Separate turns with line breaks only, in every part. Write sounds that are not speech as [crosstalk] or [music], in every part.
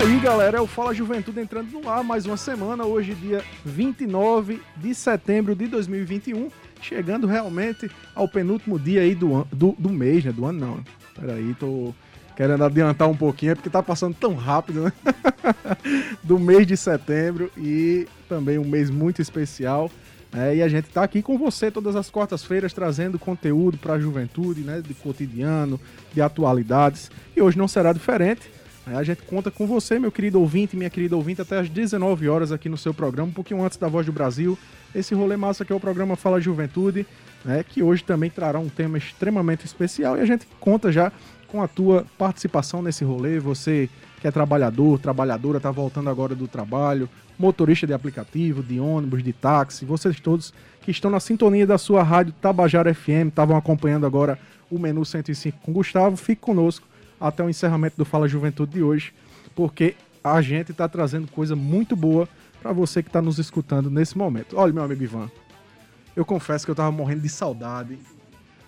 É aí, galera, é o Fala Juventude entrando no ar mais uma semana, hoje dia 29 de setembro de 2021, chegando realmente ao penúltimo dia aí do, do, do mês, né? Do ano não. Peraí, tô querendo adiantar um pouquinho, é porque tá passando tão rápido, né? [laughs] do mês de setembro e também um mês muito especial. né? e a gente tá aqui com você todas as quartas-feiras trazendo conteúdo para a juventude, né? De cotidiano, de atualidades. E hoje não será diferente. A gente conta com você, meu querido ouvinte, minha querida ouvinte, até às 19 horas aqui no seu programa, um pouquinho antes da Voz do Brasil. Esse rolê massa que é o programa Fala Juventude, né? Que hoje também trará um tema extremamente especial e a gente conta já com a tua participação nesse rolê. Você que é trabalhador, trabalhadora, está voltando agora do trabalho, motorista de aplicativo, de ônibus, de táxi, vocês todos que estão na sintonia da sua rádio Tabajara FM, estavam acompanhando agora o Menu 105 com Gustavo, fique conosco até o encerramento do Fala Juventude de hoje, porque a gente está trazendo coisa muito boa para você que está nos escutando nesse momento. Olha, meu amigo Ivan, eu confesso que eu estava morrendo de saudade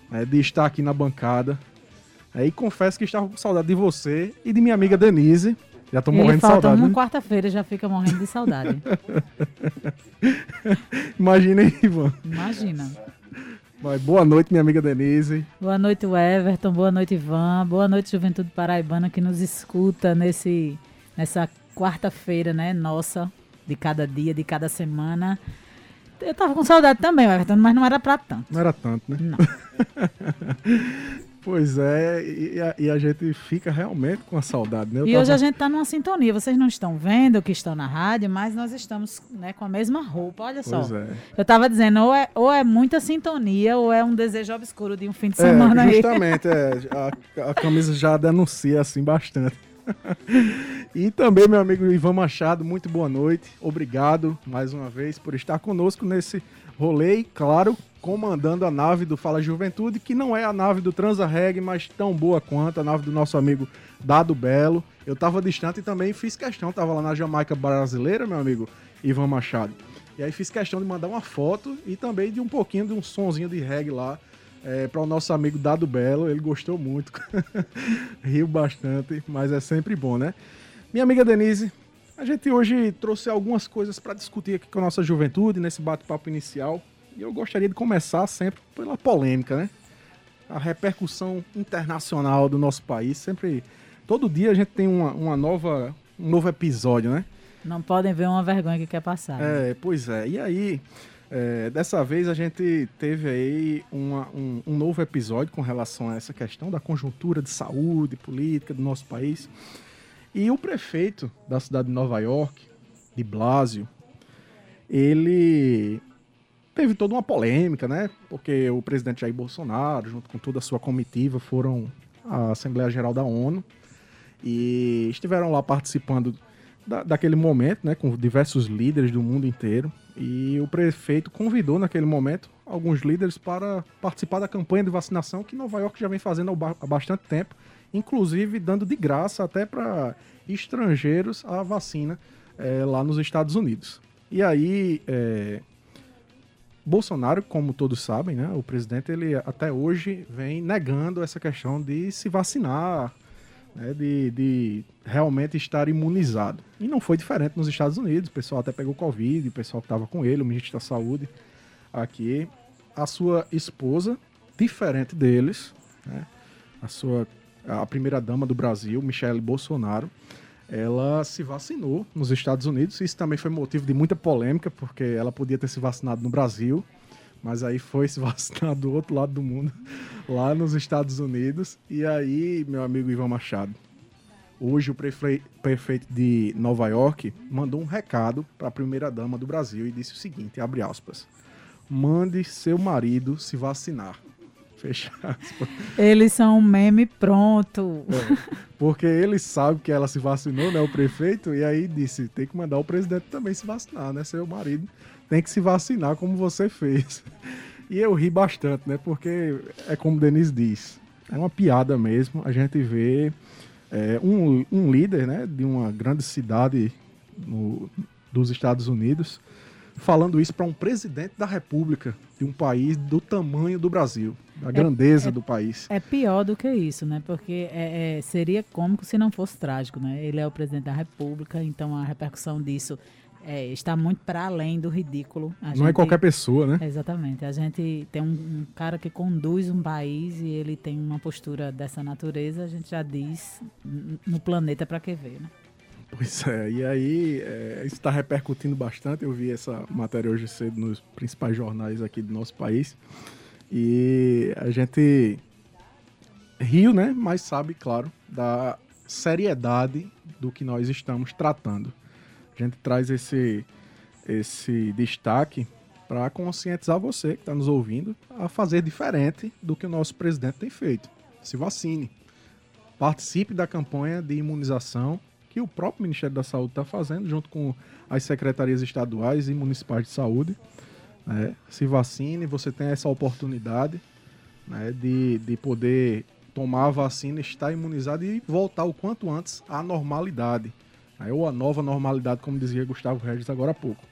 né, de estar aqui na bancada. Aí confesso que estava com saudade de você e de minha amiga Denise. Já tô morrendo de saudade.
uma
né?
quarta-feira já fica morrendo de saudade. [laughs]
Imagina aí, Ivan.
Imagina.
Boa noite, minha amiga Denise.
Boa noite, Everton. Boa noite, Ivan. Boa noite, Juventude Paraibana, que nos escuta nesse, nessa quarta-feira, né? Nossa, de cada dia, de cada semana. Eu tava com saudade também, Everton, mas não era pra tanto.
Não era tanto, né?
Não. [laughs]
Pois é, e a, e a gente fica realmente com a saudade, né? Eu
E
tava-
hoje a gente tá numa sintonia. Vocês não estão vendo que estão na rádio, mas nós estamos né, com a mesma roupa. Olha só.
Pois é.
Eu tava dizendo, ou é, ou é muita sintonia, ou é um desejo obscuro de um fim de
É,
semana aí.
justamente, é, a, a camisa já denuncia assim bastante. [laughs] e também, meu amigo Ivan Machado, muito boa noite. Obrigado mais uma vez por estar conosco nesse rolê e, claro, comandando a nave do Fala Juventude, que não é a nave do Transa Reg, mas tão boa quanto a nave do nosso amigo Dado Belo. Eu tava distante e também fiz questão, tava lá na Jamaica brasileira, meu amigo Ivan Machado. E aí fiz questão de mandar uma foto e também de um pouquinho de um sonzinho de reggae lá é, para o nosso amigo Dado Belo. Ele gostou muito, [laughs] riu bastante, mas é sempre bom, né? Minha amiga Denise, a gente hoje trouxe algumas coisas para discutir aqui com a nossa juventude nesse bate-papo inicial. E eu gostaria de começar sempre pela polêmica, né? A repercussão internacional do nosso país. Sempre, todo dia a gente tem uma, uma nova, um novo episódio, né?
Não podem ver uma vergonha que quer passar. né?
É, pois é. E aí, é, dessa vez a gente teve aí uma- um, um novo episódio com relação a essa questão da conjuntura de saúde, política do nosso país. E o prefeito da cidade de Nova York, de Blasio, ele teve toda uma polêmica, né? Porque o presidente Jair Bolsonaro, junto com toda a sua comitiva, foram à Assembleia Geral da ONU e estiveram lá participando da- daquele momento, né, com diversos líderes do mundo inteiro. E o prefeito convidou naquele momento alguns líderes para participar da campanha de vacinação que Nova York já vem fazendo há ba- há bastante tempo, inclusive dando de graça até para estrangeiros a vacina eh, lá nos Estados Unidos. E aí, eh, Bolsonaro, como todos sabem, né, o presidente, ele até hoje vem negando essa questão de se vacinar, né, de, de realmente estar imunizado. E não foi diferente nos Estados Unidos, o pessoal até pegou Covid, o pessoal que estava com ele, o ministro da Saúde aqui, a sua esposa, diferente deles, né, a sua a primeira dama do Brasil, Michelle Bolsonaro, ela se vacinou nos Estados Unidos. Isso também foi motivo de muita polêmica, porque ela podia ter se vacinado no Brasil, mas aí foi se [laughs] vacinar do outro lado do mundo, lá nos Estados Unidos. E aí, meu amigo Ivan Machado, hoje o prefe- prefeito de Nova York mandou um recado para a primeira dama do Brasil e disse o seguinte, abre aspas: "Mande seu marido se vacinar." Fecha aspas.
Eles são um meme pronto.
É, porque ele sabe que ela se vacinou, né? O prefeito, e aí disse: tem que mandar o presidente também se vacinar, né? Seu marido tem que se vacinar como você fez. E eu ri bastante, né? Porque é como o Denise diz: é uma piada mesmo. A gente vê é, um, um líder né, de uma grande cidade no, dos Estados Unidos falando isso para um presidente da República de um país do tamanho do Brasil, da grandeza
é,
do país.
É pior do que isso, né? Porque é, é, seria cômico se não fosse trágico, né? Ele é o presidente da República, então a repercussão disso é, está muito para além do ridículo.
A não é gente, é qualquer pessoa, né?
Exatamente. A gente tem um, um, cara que conduz um país e ele tem uma postura dessa natureza, a gente já diz no planeta para que ver, né?
Pois é, e aí é, isso está repercutindo bastante. Eu vi essa matéria hoje cedo nos principais jornais aqui do nosso país. E a gente riu, né? Mas sabe, claro, da seriedade do que nós estamos tratando. A gente traz esse, esse destaque para conscientizar você que está nos ouvindo a fazer diferente do que o nosso presidente tem feito. Se vacine. Participe da campanha de imunização que o próprio Ministério da Saúde está fazendo, junto com as secretarias estaduais e municipais de saúde. Né? Se vacine, você tem essa oportunidade né, de, de poder tomar a vacina, estar imunizado e voltar o quanto antes à normalidade. Né? Ou a nova normalidade, como dizia Gustavo Regis agora há pouco.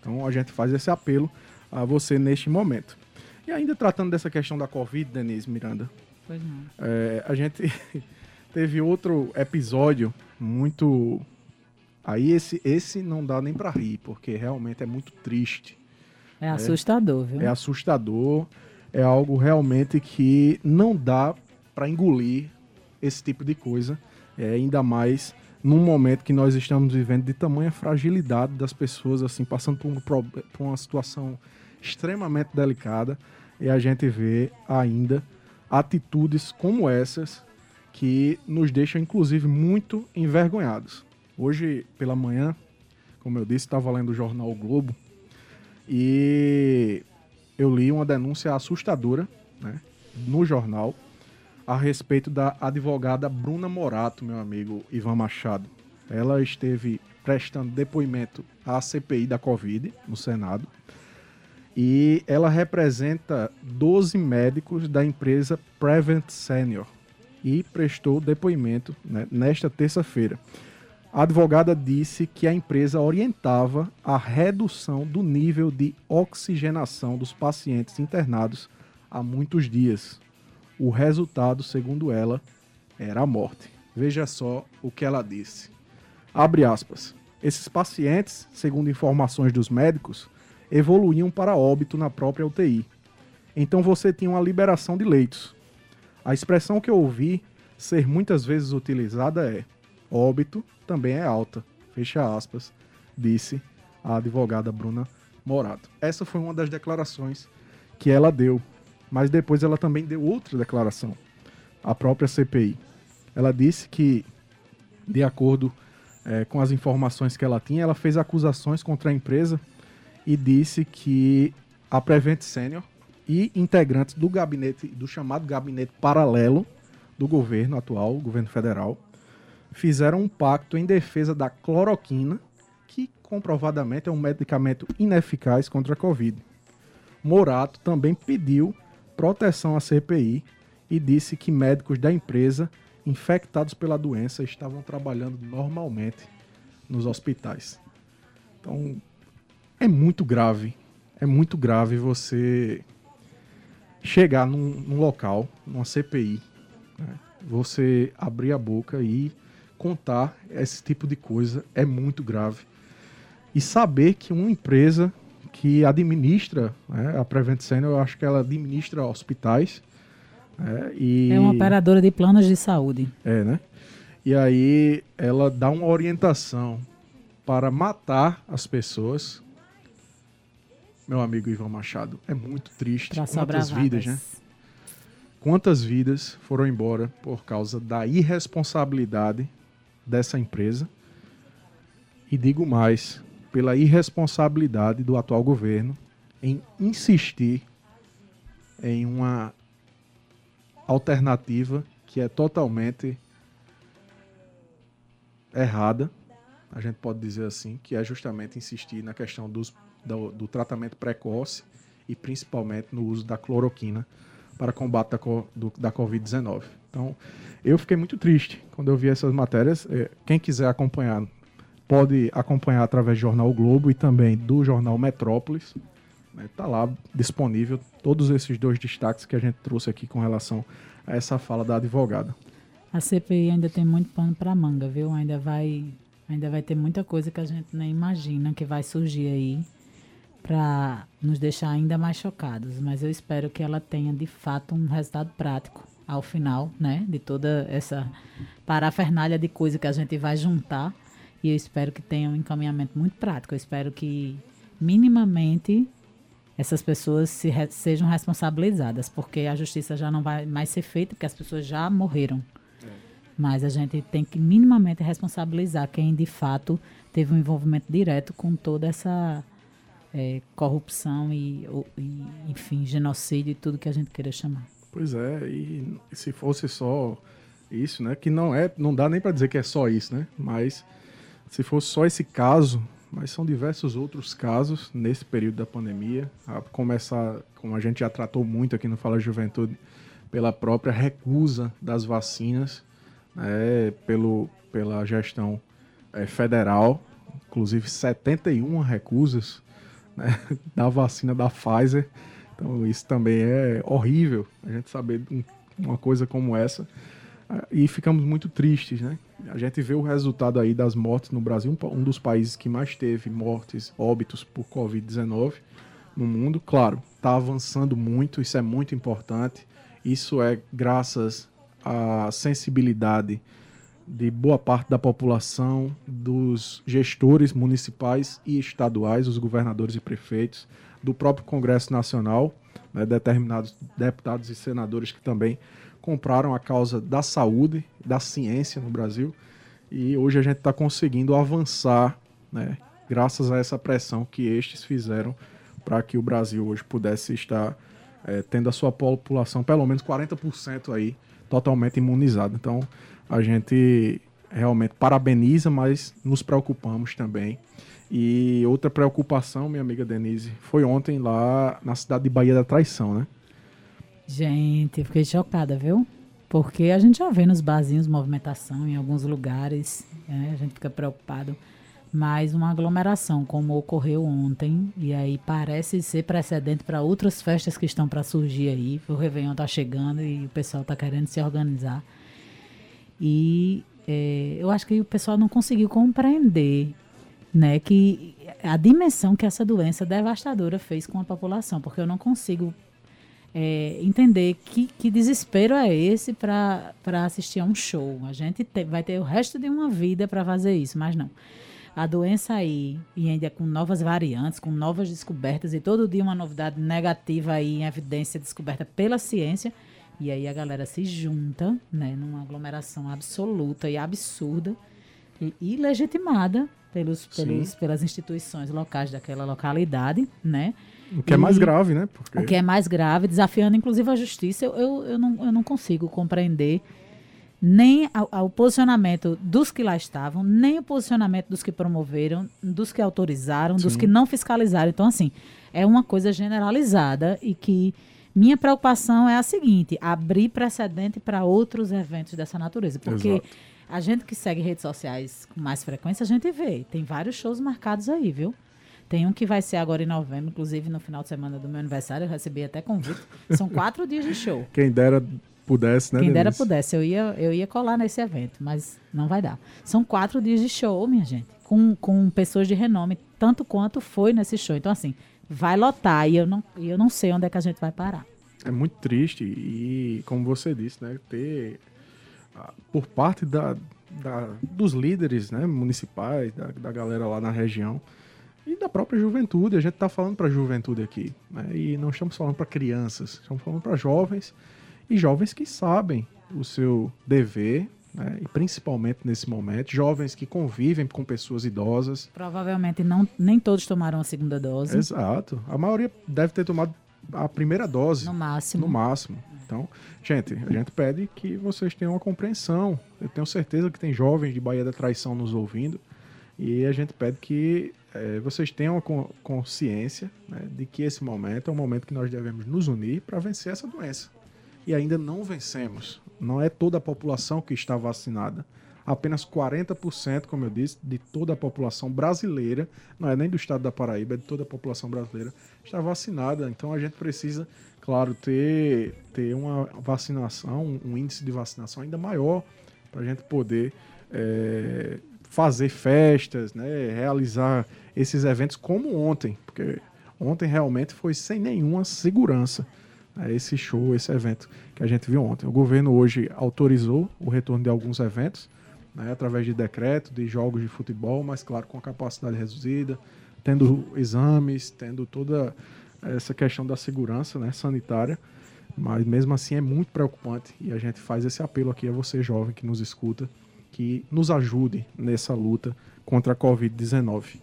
Então a gente faz esse apelo a você neste momento. E ainda tratando dessa questão da Covid, Denise Miranda.
Pois não.
É, a gente [laughs] teve outro episódio muito. Aí esse, esse não dá nem para rir, porque realmente é muito triste.
É assustador, viu?
É assustador. É algo realmente que não dá para engolir esse tipo de coisa. É, ainda mais num momento que nós estamos vivendo de tamanha fragilidade das pessoas, assim, passando por, um, por uma situação extremamente delicada. E a gente vê ainda atitudes como essas que nos deixam, inclusive, muito envergonhados. Hoje, pela manhã, como eu disse, estava lendo o jornal o Globo e eu li uma denúncia assustadora né, no jornal a respeito da advogada Bruna Morato, meu amigo Ivan Machado. Ela esteve prestando depoimento à CPI da Covid no Senado e ela representa 12 médicos da empresa Prevent Senior, e prestou depoimento né, nesta terça-feira. A advogada disse que a empresa orientava a redução do nível de oxigenação dos pacientes internados há muitos dias. O resultado, segundo ela, era a morte. Veja só o que ela disse. Abre aspas. Esses pacientes, segundo informações dos médicos, evoluíam para óbito na própria UTI. Então você tinha uma liberação de leitos. A expressão que eu ouvi ser muitas vezes utilizada é óbito também é alta, fecha aspas, disse a advogada Bruna Morato. Essa foi uma das declarações que ela deu, mas depois ela também deu outra declaração, a própria CPI. Ela disse que, de acordo é, com as informações que ela tinha, ela fez acusações contra a empresa e disse que a Prevent Senior e integrantes do gabinete, do chamado gabinete paralelo do governo atual, governo federal, fizeram um pacto em defesa da cloroquina, que comprovadamente é um medicamento ineficaz contra a Covid. Morato também pediu proteção à CPI e disse que médicos da empresa infectados pela doença estavam trabalhando normalmente nos hospitais. Então, é muito grave. É muito grave você chegar num, num local, numa CPI, né, você abrir a boca e contar esse tipo de coisa é muito grave. E saber que uma empresa que administra né, a Prevent Senior, eu acho que ela administra hospitais.
Né, e... É uma operadora de planos de saúde.
É, né? E aí ela dá uma orientação para matar as pessoas meu amigo Ivan Machado. É muito triste. Quantas vidas, né? Quantas vidas foram embora por causa da irresponsabilidade dessa empresa? E digo mais, pela irresponsabilidade do atual governo em insistir em uma alternativa que é totalmente errada, a gente pode dizer assim, que é justamente insistir na questão dos, do, do tratamento precoce e principalmente no uso da cloroquina para combate da, do, da Covid-19. Então, eu fiquei muito triste quando eu vi essas matérias. É, quem quiser acompanhar, pode acompanhar através do Jornal Globo e também do Jornal Metrópolis. Está né? lá disponível todos esses dois destaques que a gente trouxe aqui com relação a essa fala da advogada.
A CPI ainda tem muito pano para manga, viu? Ainda vai, ainda vai ter muita coisa que a gente nem imagina que vai surgir aí para nos deixar ainda mais chocados. Mas eu espero que ela tenha de fato um resultado prático ao final, né? De toda essa parafernália de coisa que a gente vai juntar. E eu espero que tenha um encaminhamento muito prático. Eu espero que minimamente essas pessoas se re sejam responsabilizadas, porque a justiça já não vai mais ser feita, porque as pessoas já morreram. Mas a gente tem que minimamente responsabilizar quem de fato teve um envolvimento direto com toda essa é, corrupção e, e, enfim, genocídio e tudo que a gente queira chamar.
Pois é, e se fosse só isso, né? Que não é, não dá nem para dizer que é só isso, né? Mas se fosse só esse caso, mas são diversos outros casos nesse período da pandemia. A começar, como a gente já tratou muito aqui no Fala Juventude, pela própria recusa das vacinas é, pelo, pela gestão é, federal, inclusive 71 recusas né, [laughs] da vacina da Pfizer. Então isso também é horrível, a gente saber uma coisa como essa. E ficamos muito tristes, né? A gente vê o resultado aí das mortes no Brasil, um dos países que mais teve mortes, óbitos por Covid-19 no mundo. Claro, está avançando muito, isso é muito importante. Isso é graças a sensibilidade de boa parte da população, dos gestores municipais e estaduais, os governadores e prefeitos, do próprio Congresso Nacional, né, determinados deputados e senadores que também compraram a causa da saúde, da ciência no Brasil. E hoje a gente está conseguindo avançar, né, graças a essa pressão que estes fizeram para que o Brasil hoje pudesse estar é, tendo a sua população pelo menos 40% aí totalmente imunizado. Então, a gente realmente parabeniza, mas nos preocupamos também. E outra preocupação, minha amiga Denise, foi ontem lá na cidade de Bahia da Traição, né?
Gente, fiquei chocada, viu? Porque a gente já vê nos barzinhos movimentação em alguns lugares, né? a gente fica preocupado. Mas uma aglomeração, como ocorreu ontem, e aí parece ser precedente para outras festas que estão para surgir aí. O Réveillon está chegando e o pessoal está querendo se organizar. E é, eu acho que o pessoal não conseguiu compreender né, que a dimensão que essa doença devastadora fez com a população, porque eu não consigo é, entender que, que, desespero é esse para assistir a um show. A gente te, vai ter o resto de uma vida para fazer isso, mas não a doença aí, e ainda com novas variantes, com novas descobertas, e todo dia uma novidade negativa aí em evidência descoberta pela ciência, e aí a galera se junta, né, numa aglomeração absoluta e absurda, e, e legitimada pelos, pelos, pelas instituições locais daquela localidade, né?
O que é mais grave, né?
Porque... O que é mais grave, desafiando inclusive a justiça, eu, eu, eu, não, eu não consigo compreender nem ao, posicionamento dos que lá estavam, nem o posicionamento dos que promoveram, dos que autorizaram, Sim. dos que não fiscalizaram. Então, assim, é uma coisa generalizada e que minha preocupação é a seguinte: abrir precedente para outros eventos dessa natureza. Porque Exato. a gente que segue redes sociais com mais frequência, a gente vê. Tem vários shows marcados aí, viu? Tem um que vai ser agora em novembro, inclusive no final de semana do meu aniversário, eu recebi até convite. São quatro dias de show. [laughs]
Quem dera pudesse, né?
Quem dera pudesse, eu ia, eu ia colar nesse evento, mas não vai dar. São quatro dias de show, minha gente, com, com pessoas de renome, tanto quanto foi nesse show. Então, assim, vai lotar e eu não, eu não sei onde é que a gente vai parar.
É muito triste e, como você disse, né, ter ah, por parte da, da, dos líderes né, municipais, da, da galera lá na região, e da própria juventude. A gente está falando para a juventude aqui, né? e não estamos falando para crianças, estamos falando para jovens e jovens que sabem o seu dever, né, e principalmente nesse momento, jovens que convivem com pessoas idosas.
Provavelmente não, nem todos tomaram a segunda dose.
Exato. A maioria deve ter tomado a primeira dose.
No máximo.
No máximo. Então, gente, a gente pede que vocês tenham uma compreensão. Eu tenho certeza que tem jovens de Bahia da Traição nos ouvindo. E a gente pede que é, vocês tenham consciência né, de que esse momento é um momento que nós devemos nos unir para vencer essa doença. E ainda não vencemos. Não é toda a população que está vacinada. Apenas 40%, como eu disse, de toda a população brasileira, não é nem do estado da Paraíba, é de toda a população brasileira, está vacinada. Então a gente precisa, claro, ter, ter uma vacinação, um índice de vacinação ainda maior para a gente poder é, fazer festas, né, realizar esses eventos como ontem, porque ontem realmente foi sem nenhuma segurança esse show, esse evento que a gente viu ontem. O governo hoje autorizou o retorno de alguns eventos, né, através de decreto, de jogos de futebol, mas claro, com a capacidade reduzida, tendo exames, tendo toda essa questão da segurança né, sanitária. Mas mesmo assim é muito preocupante e a gente faz esse apelo aqui a você, jovem, que nos escuta, que nos ajude nessa luta contra a Covid-19.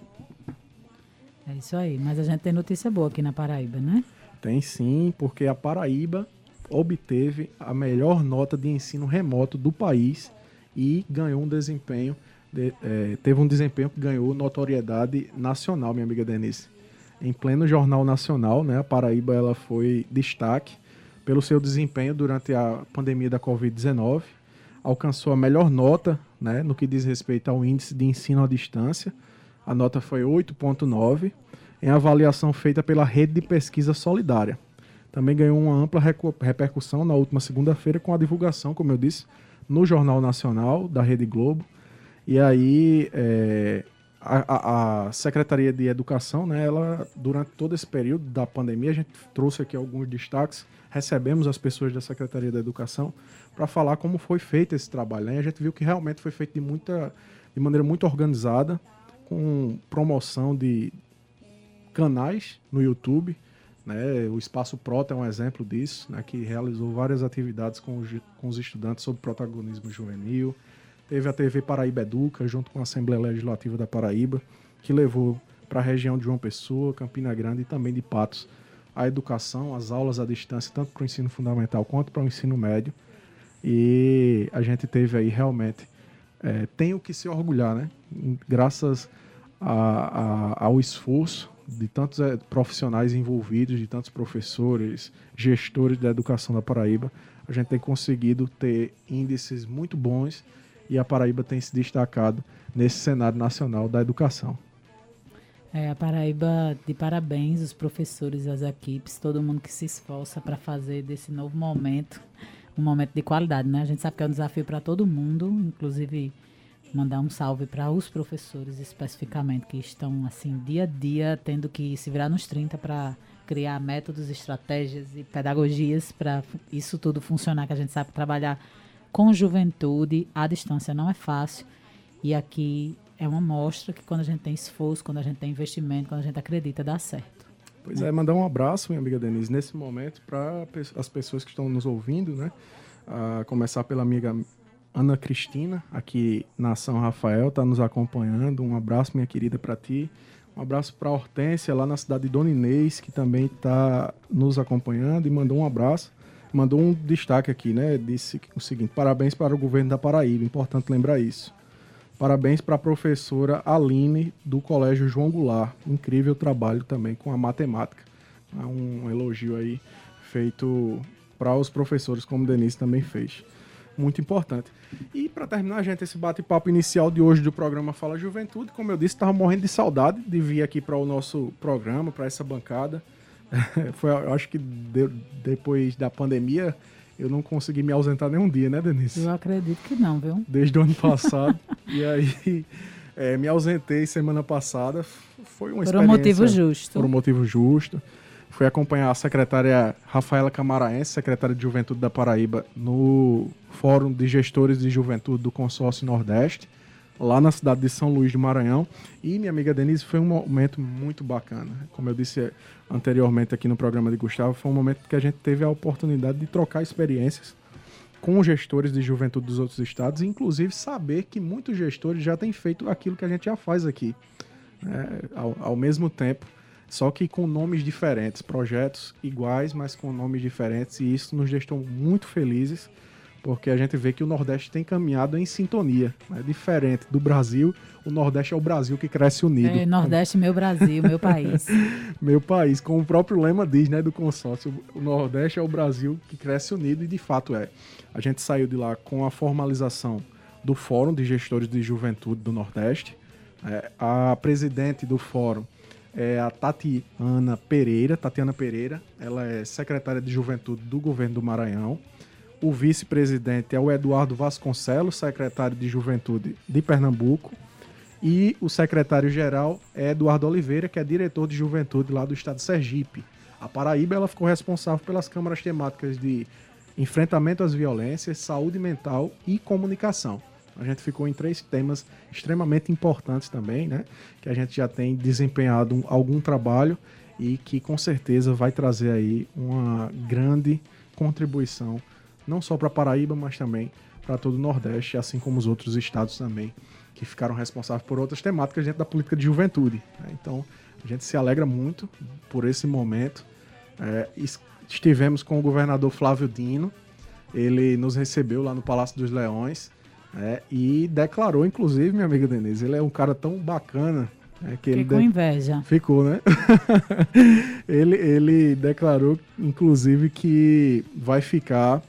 É isso aí, mas a gente tem notícia boa aqui na Paraíba, né?
Tem sim, porque a Paraíba obteve a melhor nota de ensino remoto do país e ganhou um desempenho, de, é, teve um desempenho que ganhou notoriedade nacional, minha amiga Denise. Em pleno Jornal Nacional, né, a Paraíba ela foi destaque pelo seu desempenho durante a pandemia da Covid-19 alcançou a melhor nota né, no que diz respeito ao índice de ensino à distância. A nota foi 8,9 em avaliação feita pela Rede de Pesquisa Solidária. Também ganhou uma ampla repercussão na última segunda-feira com a divulgação, como eu disse, no Jornal Nacional da Rede Globo. E aí é, a, a, Secretaria de Educação, né, ela, durante todo esse período da pandemia, a gente trouxe aqui alguns destaques, recebemos as pessoas da Secretaria da Educação para falar como foi feito esse trabalho. Né? A gente viu que realmente foi feito de, muita, de maneira muito organizada, com promoção de canais no YouTube. Né? O Espaço Prota é um exemplo disso, né? que realizou várias atividades com os, com os estudantes sobre protagonismo juvenil. Teve a TV Paraíba Educa, junto com a Assembleia Legislativa da Paraíba, que levou para a região de João Pessoa, Campina Grande e também de Patos a educação, as aulas à distância, tanto para o ensino fundamental quanto para o ensino médio. E a gente teve aí realmente. É, tem o que se orgulhar, né? Graças a, a, ao esforço de tantos é, profissionais envolvidos, de tantos professores, gestores da educação da Paraíba, a gente tem conseguido ter índices muito bons e a Paraíba tem se destacado nesse cenário nacional da educação.
É, a Paraíba, de parabéns, os professores, as equipes, todo mundo que se esforça para fazer desse novo momento um momento de qualidade, né? A gente sabe que é um desafio para todo mundo, inclusive mandar um salve para os professores especificamente que estão assim dia a dia tendo que se virar nos 30 para criar métodos, estratégias e pedagogias para isso tudo funcionar, que a gente sabe trabalhar com juventude à distância não é fácil. E aqui é uma mostra que quando a gente tem esforço, quando a gente tem investimento, quando a gente acredita, dá certo.
Pois é, mandar um abraço, minha amiga Denise, nesse momento para as pessoas que estão nos ouvindo, né? A começar pela amiga Ana Cristina, aqui na São Rafael, está nos acompanhando. Um abraço, minha querida, para ti. Um abraço para Hortência, lá na cidade de Dona Inês, que também está nos acompanhando e mandou um abraço. Mandou um destaque aqui, né? Disse o seguinte: parabéns para o governo da Paraíba, importante lembrar isso. Parabéns para a professora Aline do Colégio João Goulart. Incrível trabalho também com a matemática. É um elogio aí feito para os professores, como Denise também fez. Muito importante. E para terminar, gente, esse bate-papo inicial de hoje do programa Fala Juventude, como eu disse, estava morrendo de saudade de vir aqui para o nosso programa, para essa bancada. [laughs] Foi, eu acho que de, depois da pandemia eu não consegui me ausentar nenhum dia, né, Denise?
Eu acredito que não, viu?
Desde o ano passado. [laughs] e aí é, me ausentei semana passada. Foi uma
por experiência. Por um motivo justo.
Por um motivo justo. Fui acompanhar a secretária Rafaela Camaraense, secretária de Juventude da Paraíba, no Fórum de Gestores de Juventude do Consórcio Nordeste lá na cidade de São Luís do Maranhão. E minha amiga Denise foi um momento muito bacana. Como eu disse anteriormente aqui no programa de Gustavo, foi um momento que a gente teve a oportunidade de trocar experiências com gestores de juventude dos outros estados, inclusive saber que muitos gestores já têm feito aquilo que a gente já faz aqui. É, ao, ao mesmo tempo, só que com nomes diferentes, projetos iguais, mas com nomes diferentes, e isso nos deixou muito felizes, porque a gente vê que o Nordeste tem caminhado em sintonia. É diferente do Brasil, o Nordeste é o Brasil que cresce unido.
É, Nordeste, meu Brasil, meu país. [laughs]
meu país, como o próprio lema diz, né, do consórcio, o Nordeste é o Brasil que cresce unido, e de fato é. A gente saiu de lá com a formalização do Fórum de Gestores de Juventude do Nordeste. É, a presidente do fórum é a Tatiana Pereira. Tatiana Pereira, ela é secretária de Juventude do governo do Maranhão. O vice-presidente é o Eduardo Vasconcelos, secretário de Juventude de Pernambuco. E o secretário-geral é Eduardo Oliveira, que é diretor de Juventude lá do estado de Sergipe. A Paraíba ela ficou responsável pelas câmaras temáticas de enfrentamento às violências, saúde mental e comunicação. A gente ficou em três temas extremamente importantes também, né? Que a gente já tem desempenhado algum trabalho e que com certeza vai trazer aí uma grande contribuição, não só para Paraíba, mas também para todo o Nordeste, assim como os outros estados também, que ficaram responsáveis por outras temáticas dentro da política de juventude. Né? Então, a gente se alegra muito por esse momento. É, estivemos com o governador Flávio Dino, ele nos recebeu lá no Palácio dos Leões é, e declarou, inclusive, minha amiga Denise, ele é um cara tão bacana. É, que
Ficou
ele
inveja.
Ficou, né? [laughs] ele, ele declarou, inclusive, que vai ficar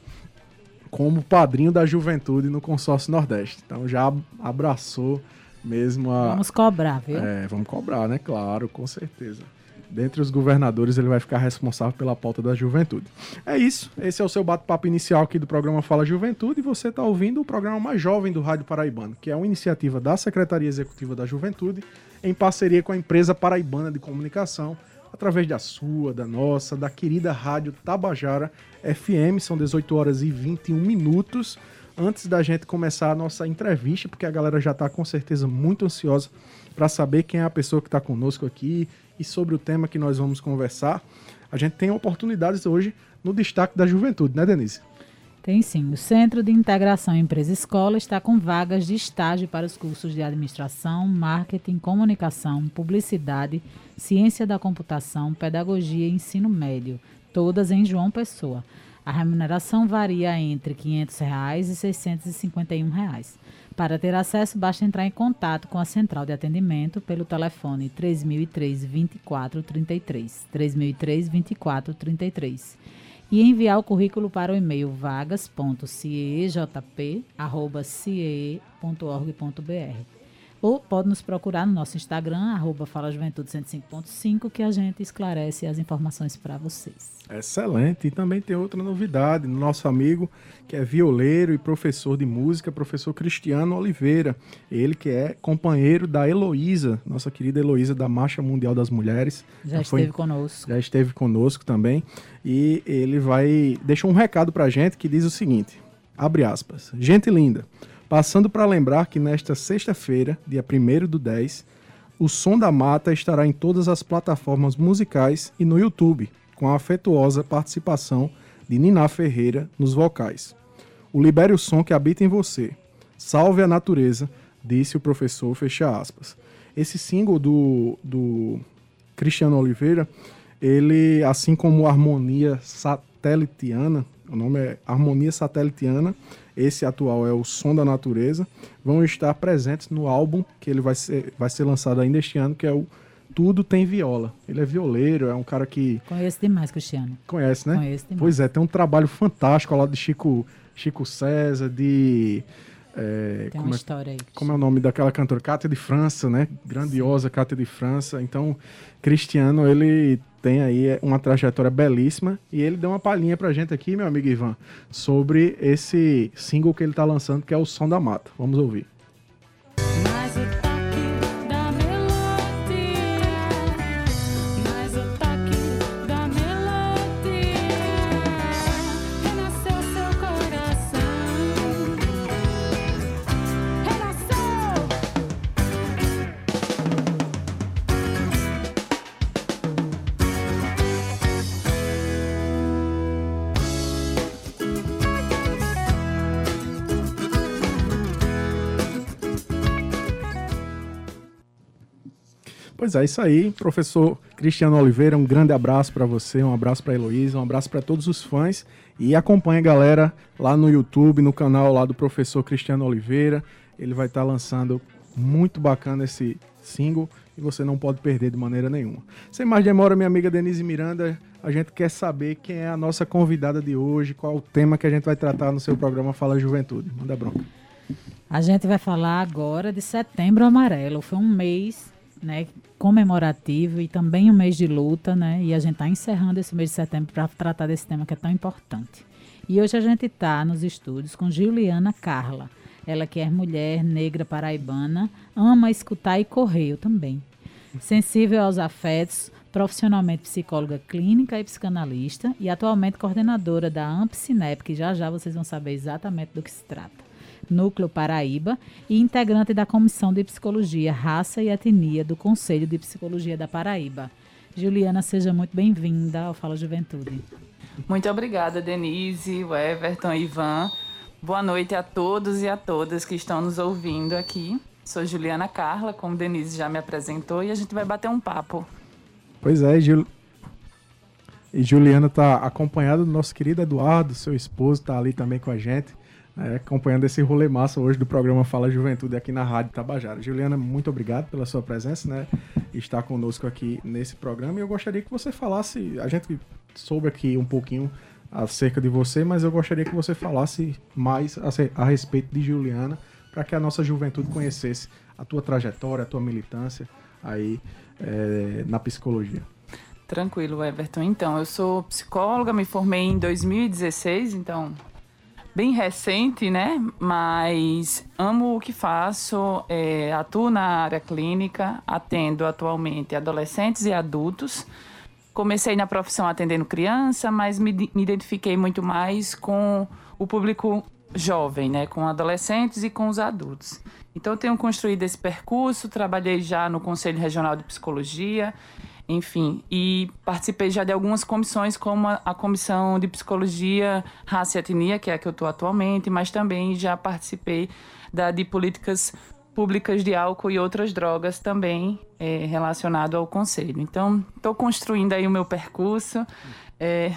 como padrinho da juventude no consórcio Nordeste. Então já abraçou mesmo a.
Vamos cobrar, viu?
É, vamos cobrar, né? Claro, com certeza dentre os governadores, ele vai ficar responsável pela pauta da juventude. É isso. Esse é o seu bate-papo inicial aqui do programa Fala Juventude. E você está ouvindo o programa mais jovem do Rádio Paraibano, que é uma iniciativa da Secretaria Executiva da Juventude, em parceria com a empresa Paraibana de Comunicação, através da sua, da nossa, da querida Rádio Tabajara FM. São 18 horas e 21 minutos. Antes da gente começar a nossa entrevista, porque a galera já está com certeza muito ansiosa para saber quem é a pessoa que está conosco aqui e sobre o tema que nós vamos conversar. A gente tem oportunidades hoje no destaque da juventude, né, Denise?
Tem sim. O Centro de Integração Empresa-Escola está com vagas de estágio para os cursos de Administração, Marketing, Comunicação, Publicidade, Ciência da Computação, Pedagogia e Ensino Médio, todas em João Pessoa. A remuneração varia entre 500 reais e 651 reais. Para ter acesso, basta entrar em contato com a central de atendimento pelo telefone 3003 2433, 3003 2433 e enviar o currículo para o e-mail vagas.ciejp@ciee.org.br. Ou pode nos procurar no nosso Instagram, arroba Fala Juventude 105.5, que a gente esclarece as informações para vocês.
Excelente. E também tem outra novidade, nosso amigo que é violeiro e professor de música, professor Cristiano Oliveira. Ele que é companheiro da Heloísa, nossa querida Heloísa da Marcha Mundial das Mulheres.
Já, esteve foi, conosco.
Já esteve conosco também. E ele vai deixar um recado para a gente que diz o seguinte, abre aspas, gente linda, Passando para lembrar que nesta sexta-feira, dia 1 do 10, o Som da Mata estará em todas as plataformas musicais e no YouTube, com a afetuosa participação de Niná Ferreira nos vocais. O Libere o Som que habita em você. Salve a natureza, disse o professor, fecha aspas. Esse single do, do Cristiano Oliveira, ele, assim como Harmonia Satelitiana, o nome é Harmonia Satelitiana, esse atual é o Som da Natureza, vão estar presentes no álbum que ele vai ser, vai ser lançado ainda este ano, que é o Tudo Tem Viola. Ele é violeiro, é um cara que.
Conheço demais, Cristiano.
Conhece, né?
Conheço demais.
Pois é, tem um trabalho fantástico ao lado de Chico, Chico César, de. É,
tem uma é, história aí.
Como é o nome daquela cantora? Cátia de França, né? Grandiosa Cátia de França. Então, Cristiano, ele tem aí uma trajetória belíssima e ele deu uma palhinha pra gente aqui, meu amigo Ivan, sobre esse single que ele tá lançando, que é o Som da Mata. Vamos ouvir. Pois é, isso aí, professor Cristiano Oliveira, um grande abraço para você, um abraço para Heloísa, um abraço para todos os fãs e acompanha a galera lá no YouTube, no canal lá do professor Cristiano Oliveira. Ele vai estar tá lançando muito bacana esse single e você não pode perder de maneira nenhuma. Sem mais demora, minha amiga Denise Miranda, a gente quer saber quem é a nossa convidada de hoje, qual o tema que a gente vai tratar no seu programa Fala Juventude. Manda bronca.
A gente vai falar agora de Setembro Amarelo. Foi um mês né, comemorativo e também um mês de luta, né? E a gente está encerrando esse mês de setembro para tratar desse tema que é tão importante. E hoje a gente está nos estúdios com Juliana Carla. Ela que é mulher negra paraibana, ama escutar e correr também. Sensível aos afetos, profissionalmente psicóloga clínica e psicanalista e atualmente coordenadora da AmpSinep, que já já vocês vão saber exatamente do que se trata. Núcleo Paraíba, e integrante da Comissão de Psicologia, Raça e Etnia do Conselho de Psicologia da Paraíba. Juliana, seja muito bem-vinda ao Fala Juventude.
Muito obrigada, Denise, o Everton e Ivan. Boa noite a todos e a todas que estão nos ouvindo aqui. Sou Juliana Carla, como Denise já me apresentou, e a gente vai bater um papo.
Pois é, Gil... e Juliana está acompanhada do nosso querido Eduardo, seu esposo, está ali também com a gente é, acompanhando esse rolê massa hoje do programa Fala Juventude aqui na Rádio Tabajara. Juliana, muito obrigado pela sua presença, né? Estar conosco aqui nesse programa. E eu gostaria que você falasse, a gente soube aqui um pouquinho acerca de você, mas eu gostaria que você falasse mais a, a respeito de Juliana, para que a nossa juventude conhecesse a tua trajetória, a tua militância aí é, na psicologia.
Tranquilo, Everton. Então, eu sou psicóloga, me formei em 2016, então bem recente, né? Mas amo o que faço, é, atuo na área clínica, atendo atualmente adolescentes e adultos. Comecei na profissão atendendo criança, mas me, me identifiquei muito mais com o público jovem, né? Com adolescentes e com os adultos. Então, tenho construído esse percurso, trabalhei já no Conselho Regional de Psicologia enfim. E participei já de algumas comissões, como a, a Comissão de Psicologia, Raça e Etnia, que é a que eu estou atualmente, mas também já participei da de Políticas Públicas de Álcool e Outras Drogas, também é, relacionado ao Conselho. Então, estou construindo aí o meu percurso. É,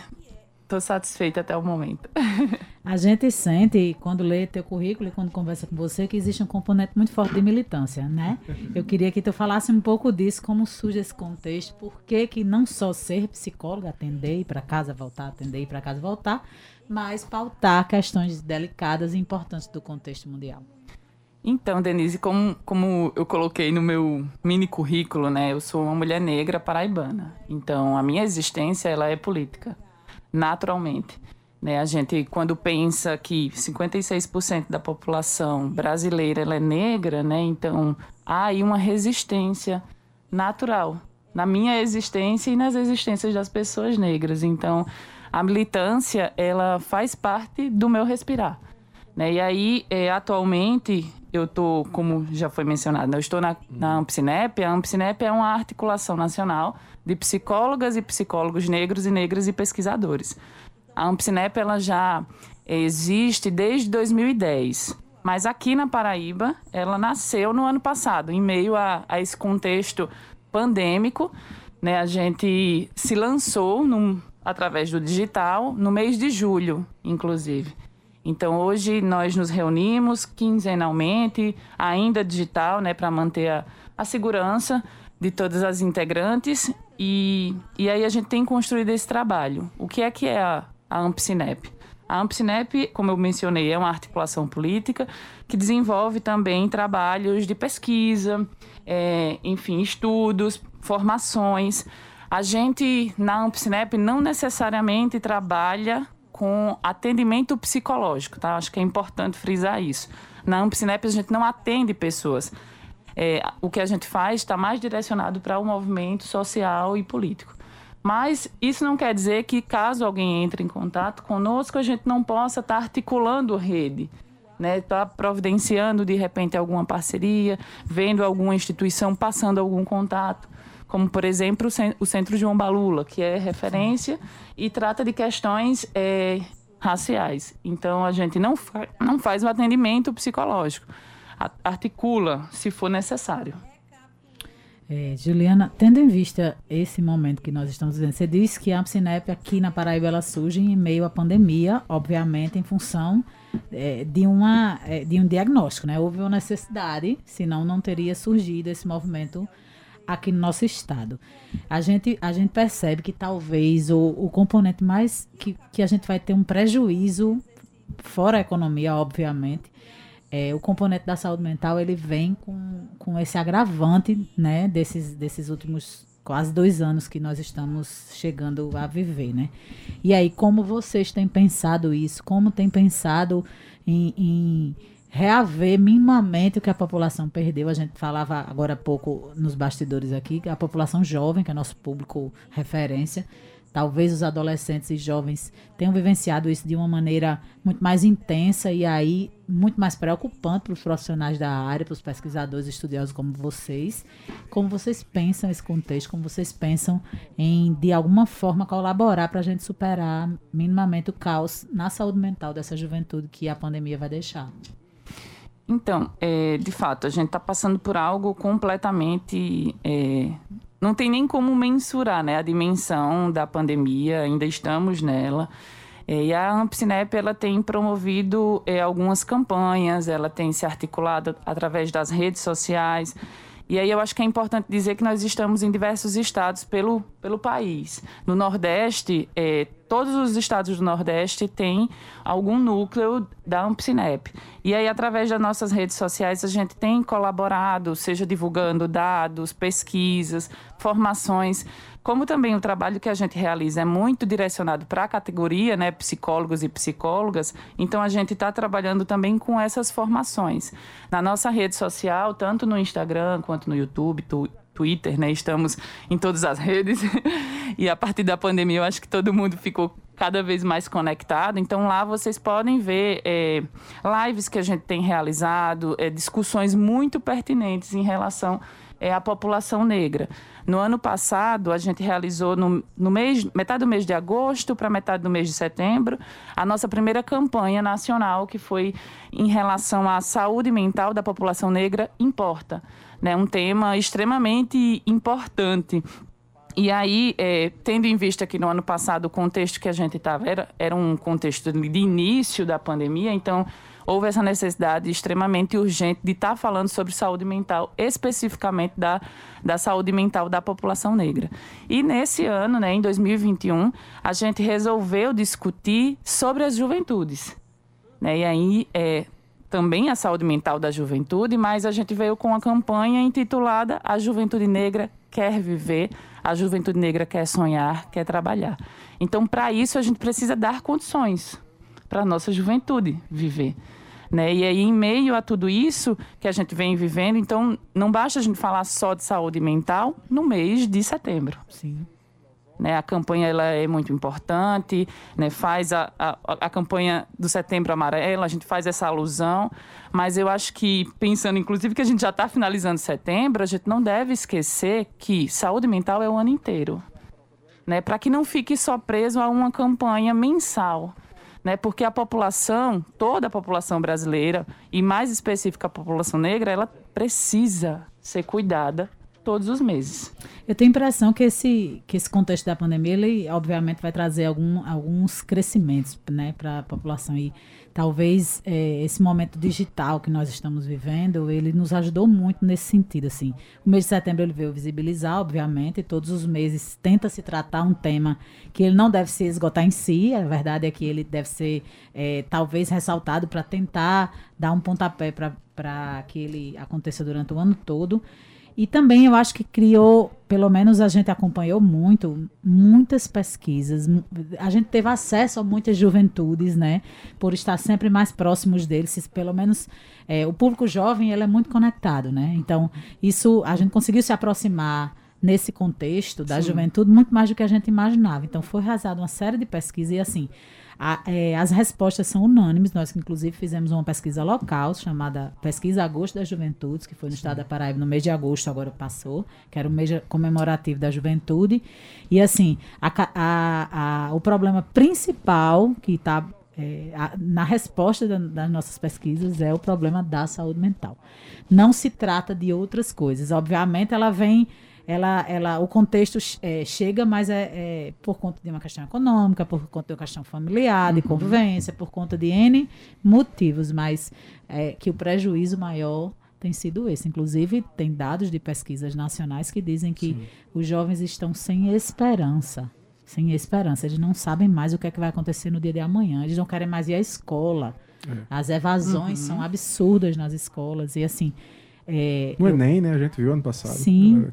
Estou satisfeita até o momento. [laughs]
A gente sente, quando lê teu currículo e quando conversa com você, que existe um componente muito forte de militância, né? Eu queria que tu falasse um pouco disso, como surge esse contexto, por que que não só ser psicóloga, atender, ir para casa, voltar, atender, ir para casa, voltar, mas pautar questões delicadas e importantes do contexto mundial.
Então, Denise, como, como eu coloquei no meu mini currículo, né? Eu sou uma mulher negra paraibana. Então, a minha existência, ela é política naturalmente. Né? A gente, quando pensa que 56% da população brasileira é negra, né? então há aí uma resistência natural na minha existência e nas existências das pessoas negras. Então, a militância ela faz parte do meu respirar. Né? E aí, é, atualmente, eu estou, como já foi mencionado, né? eu estou na, na Ampsinep. A Ampsinep é uma articulação nacional de psicólogas e psicólogos negros e negras e pesquisadores. A Ampsinep ela já existe desde 2010, mas aqui na Paraíba ela nasceu no ano passado, em meio a, a esse contexto pandêmico. Né? A gente se lançou num, através do digital no mês de julho, inclusive. Então hoje nós nos reunimos quinzenalmente, ainda digital, né, para manter a, a segurança de todas as integrantes e, e aí a gente tem construído esse trabalho. O que é que é a, a AmpSinep? A AmpSinep, como eu mencionei, é uma articulação política que desenvolve também trabalhos de pesquisa, é, enfim, estudos, formações. A gente, na AmpSinep, não necessariamente trabalha com atendimento psicológico, tá? Acho que é importante frisar isso. Na AmpSinep, a gente não atende pessoas é, o que a gente faz está mais direcionado para o movimento social e político. Mas isso não quer dizer que, caso alguém entre em contato conosco, a gente não possa estar tá articulando rede, né? Tá providenciando, de repente, alguma parceria, vendo alguma instituição passando algum contato. Como, por exemplo, o Centro João Balula, que é referência e trata de questões é, raciais. Então, a gente não, fa não faz o atendimento psicológico articula se for necessário.
É, Juliana, tendo em vista esse momento que nós estamos vivendo, você disse que a Amcinep aqui na Paraíba ela surge em meio à pandemia, obviamente em função é, de, uma, é, de um diagnóstico, né? Houve uma necessidade, senão não teria surgido esse movimento aqui no nosso estado. A gente, a gente percebe que talvez o, o componente mais que, que a gente vai ter um prejuízo, fora a economia, obviamente, é, o componente da saúde mental ele vem com, com esse agravante né, desses, desses últimos quase dois anos que nós estamos chegando a viver, né? E aí, como vocês têm pensado isso? Como têm pensado em, em reaver minimamente o que a população perdeu? A gente falava agora há pouco nos bastidores aqui, a população jovem, que é nosso público referência, Talvez os adolescentes e jovens tenham vivenciado isso de uma maneira muito mais intensa e aí muito mais preocupante para os profissionais da área, para os pesquisadores e estudiosos como vocês. Como vocês pensam esse contexto, como vocês pensam em, de alguma forma, colaborar para a gente superar minimamente o caos na saúde mental dessa juventude que a pandemia vai deixar?
Então, é, de fato, a gente está passando por algo completamente é, não tem nem como mensurar né, a dimensão da pandemia, ainda estamos nela. É, e a Ampsinep ela tem promovido é, algumas campanhas, ela tem se articulado através das redes sociais. E aí eu acho que é importante dizer que nós estamos em diversos estados pelo, pelo país. No Nordeste, é, todos os estados do Nordeste têm algum núcleo da Ampsinep. E aí, através das nossas redes sociais, a gente tem colaborado, seja divulgando dados, pesquisas, formações como também o trabalho que a gente realiza é muito direcionado para a categoria, né, psicólogos e psicólogas, então a gente está trabalhando também com essas formações. Na nossa rede social, tanto no Instagram quanto no YouTube, tu, Twitter, né, estamos em todas as [laughs] redes, e a partir da pandemia eu acho que todo mundo ficou cada vez mais conectado. Então lá vocês podem ver é, lives que a gente tem realizado, é, discussões muito pertinentes em relação é, à população negra. No ano passado, a gente realizou no, no mês, metade do mês de agosto para metade do mês de setembro, a nossa primeira campanha nacional, que foi em relação à saúde mental da população negra importa. Né? Um tema extremamente importante e aí, é, tendo em vista que no ano passado o contexto que a gente estava era, era um contexto de início da pandemia, então houve essa necessidade extremamente urgente de estar tá falando sobre saúde mental, especificamente da, da saúde mental da população negra. E nesse ano, né, em 2021, a gente resolveu discutir sobre as juventudes. Né? E aí, é, também a saúde mental da juventude, mas a gente veio com uma campanha intitulada A Juventude Negra Quer Viver, a Juventude Negra Quer Sonhar, Quer Trabalhar. Então, para isso, a gente precisa dar condições para a nossa juventude viver. Né? E aí, em meio a tudo isso que a gente vem vivendo, então não basta a gente falar só de saúde mental no mês de setembro.
Sim.
Né? A campanha ela é muito importante, né? faz a, a, a campanha do Setembro Amarelo, a gente faz essa alusão, mas eu acho que, pensando inclusive que a gente já está finalizando setembro, a gente não deve esquecer que saúde mental é o ano inteiro. Né? Para que não fique só preso a uma campanha mensal né? Porque a população, toda a população brasileira e mais específica a população negra, ela precisa ser cuidada todos os meses.
Eu tenho a impressão que esse, que esse contexto da pandemia, ele obviamente vai trazer algum, alguns crescimentos né, para a população. E talvez é, esse momento digital que nós estamos vivendo, ele nos ajudou muito nesse sentido. Assim. O mês de setembro ele veio visibilizar, obviamente, todos os meses tenta se tratar um tema que ele não deve se esgotar em si, a verdade é que ele deve ser é, talvez ressaltado para tentar dar um pontapé para que ele aconteça durante o ano todo. E também eu acho que criou, pelo menos a gente acompanhou muito, muitas pesquisas. A gente teve acesso a muitas juventudes, né? Por estar sempre mais próximos deles. Pelo menos é, o público jovem ele é muito conectado, né? Então, isso a gente conseguiu se aproximar nesse contexto da Sim. juventude muito mais do que a gente imaginava. Então, foi realizada uma série de pesquisas e assim a, é, as respostas são unânimes. Nós, inclusive, fizemos uma pesquisa local chamada Pesquisa Agosto das Juventudes, que foi no estado da Paraíba no mês de agosto, agora passou, que era o mês comemorativo da juventude. E, assim, a, a, a, o problema principal que está é, a, na resposta da, das nossas pesquisas é o problema da saúde mental. Não se trata de outras coisas. Obviamente, ela vem ela, ela, o contexto é, chega, mas é, é, por conta de uma questão econômica, por conta de uma questão familiar, de uhum. convivência, por conta de N motivos, mas é, que o prejuízo maior tem sido esse. Inclusive, tem dados de pesquisas nacionais que dizem que Sim. os jovens estão sem esperança. Sem esperança. Eles não sabem mais o que, é que vai acontecer no dia de amanhã. Eles não querem mais ir à escola. É. As evasões uhum. são absurdas nas escolas. E assim.
É, no eu, Enem, né? A gente viu ano passado.
Sim.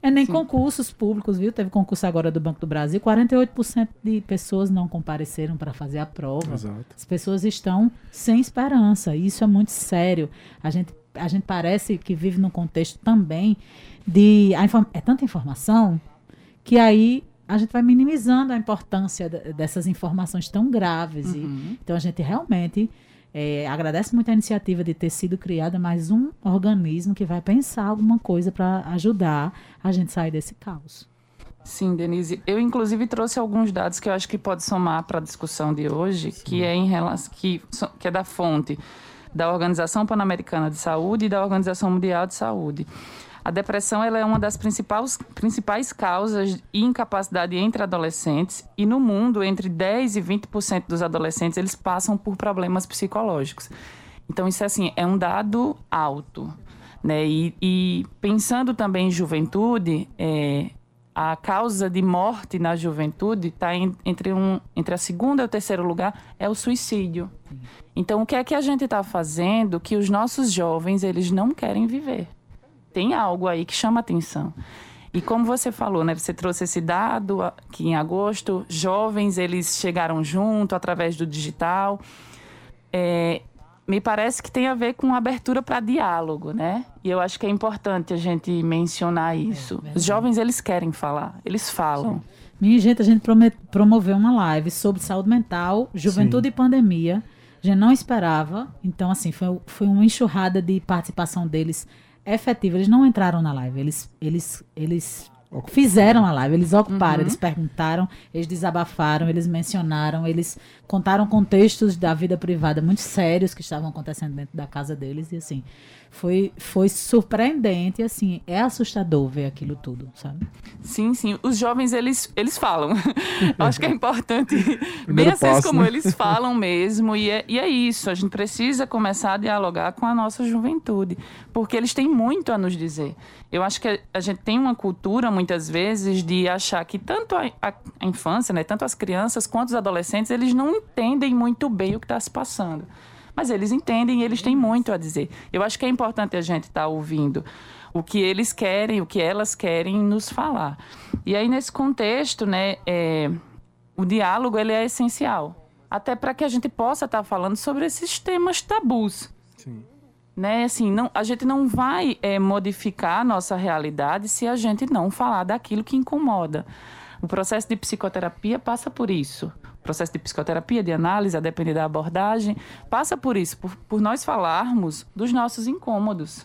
É nem Sim. concursos públicos, viu? Teve concurso agora do Banco do Brasil. 48% de pessoas não compareceram para fazer a prova. Exato. As pessoas estão sem esperança. Isso é muito sério. A gente, a gente parece que vive num contexto também de. é tanta informação que aí a gente vai minimizando a importância dessas informações tão graves. Uhum. E, então a gente realmente é, agradece muito a iniciativa de ter sido criada mais um organismo que vai pensar alguma coisa para ajudar a gente sair desse caos.
Sim, Denise. Eu, inclusive, trouxe alguns dados que eu acho que pode somar para a discussão de hoje, Sim. que é em relação que, que é da fonte da Organização Pan-Americana de Saúde e da Organização Mundial de Saúde. A depressão ela é uma das principais, principais causas de incapacidade entre adolescentes e no mundo, entre 10 e 20% dos adolescentes eles passam por problemas psicológicos. Então, isso assim, é um dado alto. Né? E, e pensando também em juventude, é, a causa de morte na juventude está entre, um, entre a segunda e o terceiro lugar é o suicídio. Então, o que é que a gente está fazendo que os nossos jovens eles não querem viver? Tem algo aí que chama atenção. E como você falou, né, você trouxe esse dado que em agosto jovens eles chegaram junto através do digital. É, me parece que tem a ver com abertura para diálogo, né? E eu acho que é importante a gente mencionar é, isso. É Os jovens eles querem falar, eles falam. Sim.
Minha gente, a gente promoveu uma live sobre saúde mental, juventude Sim. e pandemia. A gente não esperava. Então, assim, foi, foi uma enxurrada de participação deles efetiva. Eles não entraram na live, eles, eles, eles fizeram a live, eles ocuparam, uhum. eles perguntaram, eles desabafaram, eles mencionaram, eles contaram contextos da vida privada muito sérios que estavam acontecendo dentro da casa deles e assim foi, foi surpreendente, assim, é assustador ver aquilo tudo, sabe?
Sim, sim. Os jovens, eles, eles falam. [laughs] Acho que é importante, bem assim como né? eles falam mesmo, e é, e é isso, a gente precisa começar a dialogar com a nossa juventude, porque eles têm muito a nos dizer. Eu acho que a, a gente tem uma cultura, muitas vezes, de achar que tanto a, a, a infância, né, tanto as crianças quanto os adolescentes, eles não entendem muito bem o que está se passando mas eles entendem e eles têm muito a dizer. Eu acho que é importante a gente estar tá ouvindo o que eles querem, o que elas querem nos falar. E aí, nesse contexto, né, é, o diálogo ele é essencial. Até para que a gente possa estar tá falando sobre esses temas tabus. Sim. Né? Assim, não, a gente não vai é, modificar a nossa realidade se a gente não falar daquilo que incomoda. O processo de psicoterapia passa por isso processo de psicoterapia, de análise, a depender da abordagem, passa por isso, por, por nós falarmos dos nossos incômodos.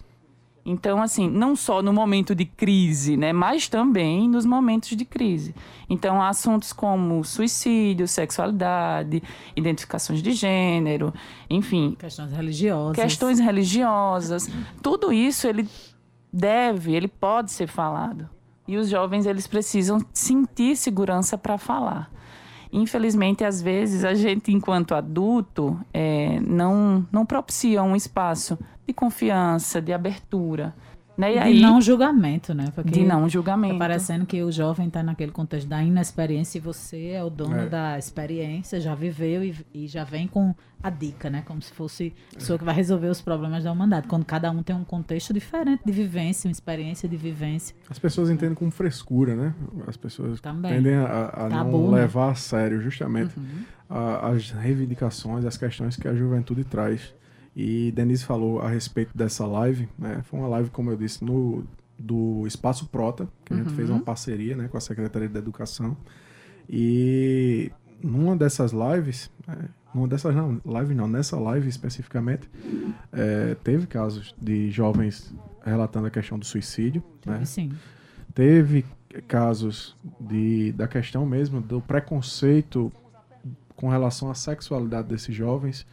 Então, assim, não só no momento de crise, né, mas também nos momentos de crise. Então, assuntos como suicídio, sexualidade, identificações de gênero, enfim.
Questões religiosas.
Questões religiosas. Tudo isso, ele deve, ele pode ser falado. E os jovens, eles precisam sentir segurança para falar. Infelizmente, às vezes, a gente, enquanto adulto, é, não, não propicia um espaço de confiança, de abertura. Né?
E de aí, não julgamento, né?
Porque de não julgamento.
Tá parecendo que o jovem está naquele contexto da inexperiência e você é o dono é. da experiência, já viveu e, e, já vem com a dica, né? Como se fosse a pessoa que vai resolver os problemas da humanidade. Quando cada um tem um contexto diferente de vivência, uma experiência de vivência.
As pessoas entendem como frescura, né? As pessoas Também. tendem a, a não né? levar a sério justamente uhum. a, as reivindicações, as questões que a juventude traz. E Denise falou a respeito dessa live, né? Foi uma live, como eu disse, no do Espaço Prota, que a gente fez uma uhum. parceria né, com a Secretaria da Educação. E numa dessas lives, é, numa dessas não, live não, nessa live especificamente, é, teve casos de jovens relatando a questão do suicídio. Teve, né?
sim.
Teve casos de, da questão mesmo do preconceito com relação à sexualidade desses jovens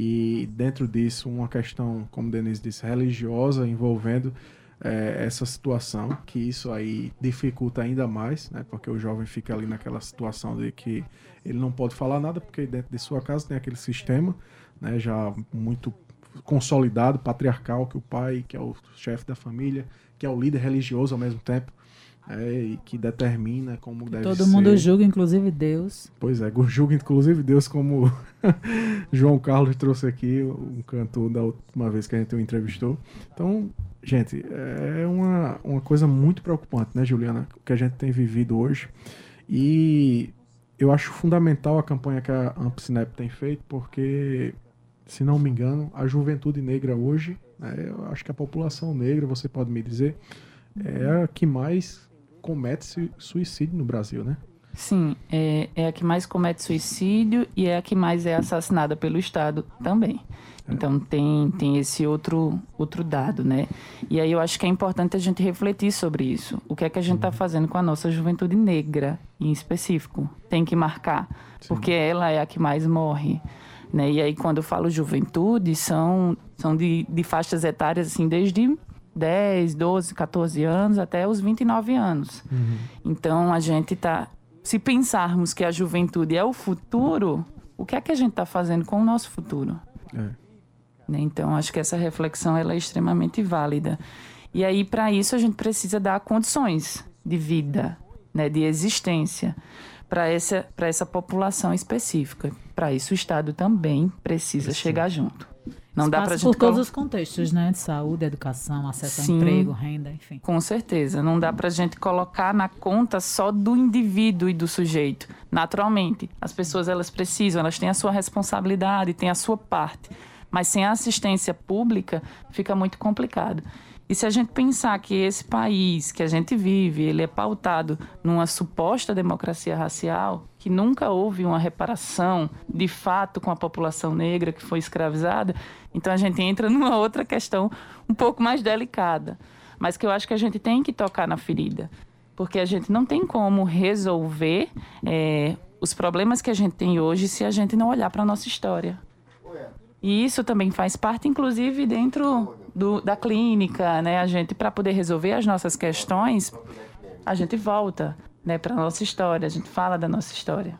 e dentro disso uma questão, como Denise disse, religiosa envolvendo é, essa situação, que isso aí dificulta ainda mais, né? Porque o jovem fica ali naquela situação de que ele não pode falar nada, porque dentro de sua casa tem aquele sistema, né? Já muito consolidado, patriarcal, que o pai, que é o chefe da família, que é o líder religioso ao mesmo tempo, é, e que determina como deve
Todo
ser.
mundo julga, inclusive Deus.
Pois é, [laughs] julga inclusive Deus, como [laughs] João Carlos trouxe aqui, um cantor da última vez que a gente o entrevistou. Então, gente, é uma, uma coisa muito preocupante, né, Juliana, o que a gente tem vivido hoje. E eu acho fundamental a campanha que a Ampsinep tem feito, porque, se não me engano, a juventude negra hoje, né, eu acho que a população negra, você pode me dizer, é a que mais comete suicídio no Brasil, né?
Sim, é, é a que mais comete suicídio e é a que mais é assassinada pelo Estado também. É. Então tem, tem esse outro, outro dado, né? E aí eu acho que é importante a gente refletir sobre isso. O que é que a gente está uhum. fazendo com a nossa juventude negra, em específico? Tem que marcar, Sim. porque ela é a que mais morre. Né? E aí, quando eu falo juventude, são, são de, de faixas etárias, assim, desde 10, 12, 14 anos até os 29 anos. Uhum. Então a gente está. Se pensarmos que a juventude é o futuro, o que é que a gente está fazendo com o nosso futuro? É. Né? Então acho que essa reflexão ela é extremamente válida. E aí, para isso, a gente precisa dar condições de vida, né, de existência para essa, essa população específica. Para isso, o Estado também precisa Precisa. chegar junto.
Não dá pra gente por todos os contextos, né? De saúde, educação, acesso Sim, ao emprego, renda, enfim.
Com certeza. Não dá pra gente colocar na conta só do indivíduo e do sujeito. Naturalmente, as pessoas elas precisam, elas têm a sua responsabilidade, têm a sua parte. Mas sem a assistência pública, fica muito complicado. E se a gente pensar que esse país que a gente vive, ele é pautado numa suposta democracia racial, que nunca houve uma reparação de fato com a população negra que foi escravizada, então a gente entra [laughs] numa outra questão um pouco mais delicada, mas que eu acho que a gente tem que tocar na ferida, porque a gente não tem como resolver é, os problemas que a gente tem hoje se a gente não olhar para a nossa história. E isso também faz parte, inclusive, dentro do, da clínica, né? A gente, para poder resolver as nossas questões, a gente volta né, para a nossa história, a gente fala da nossa história.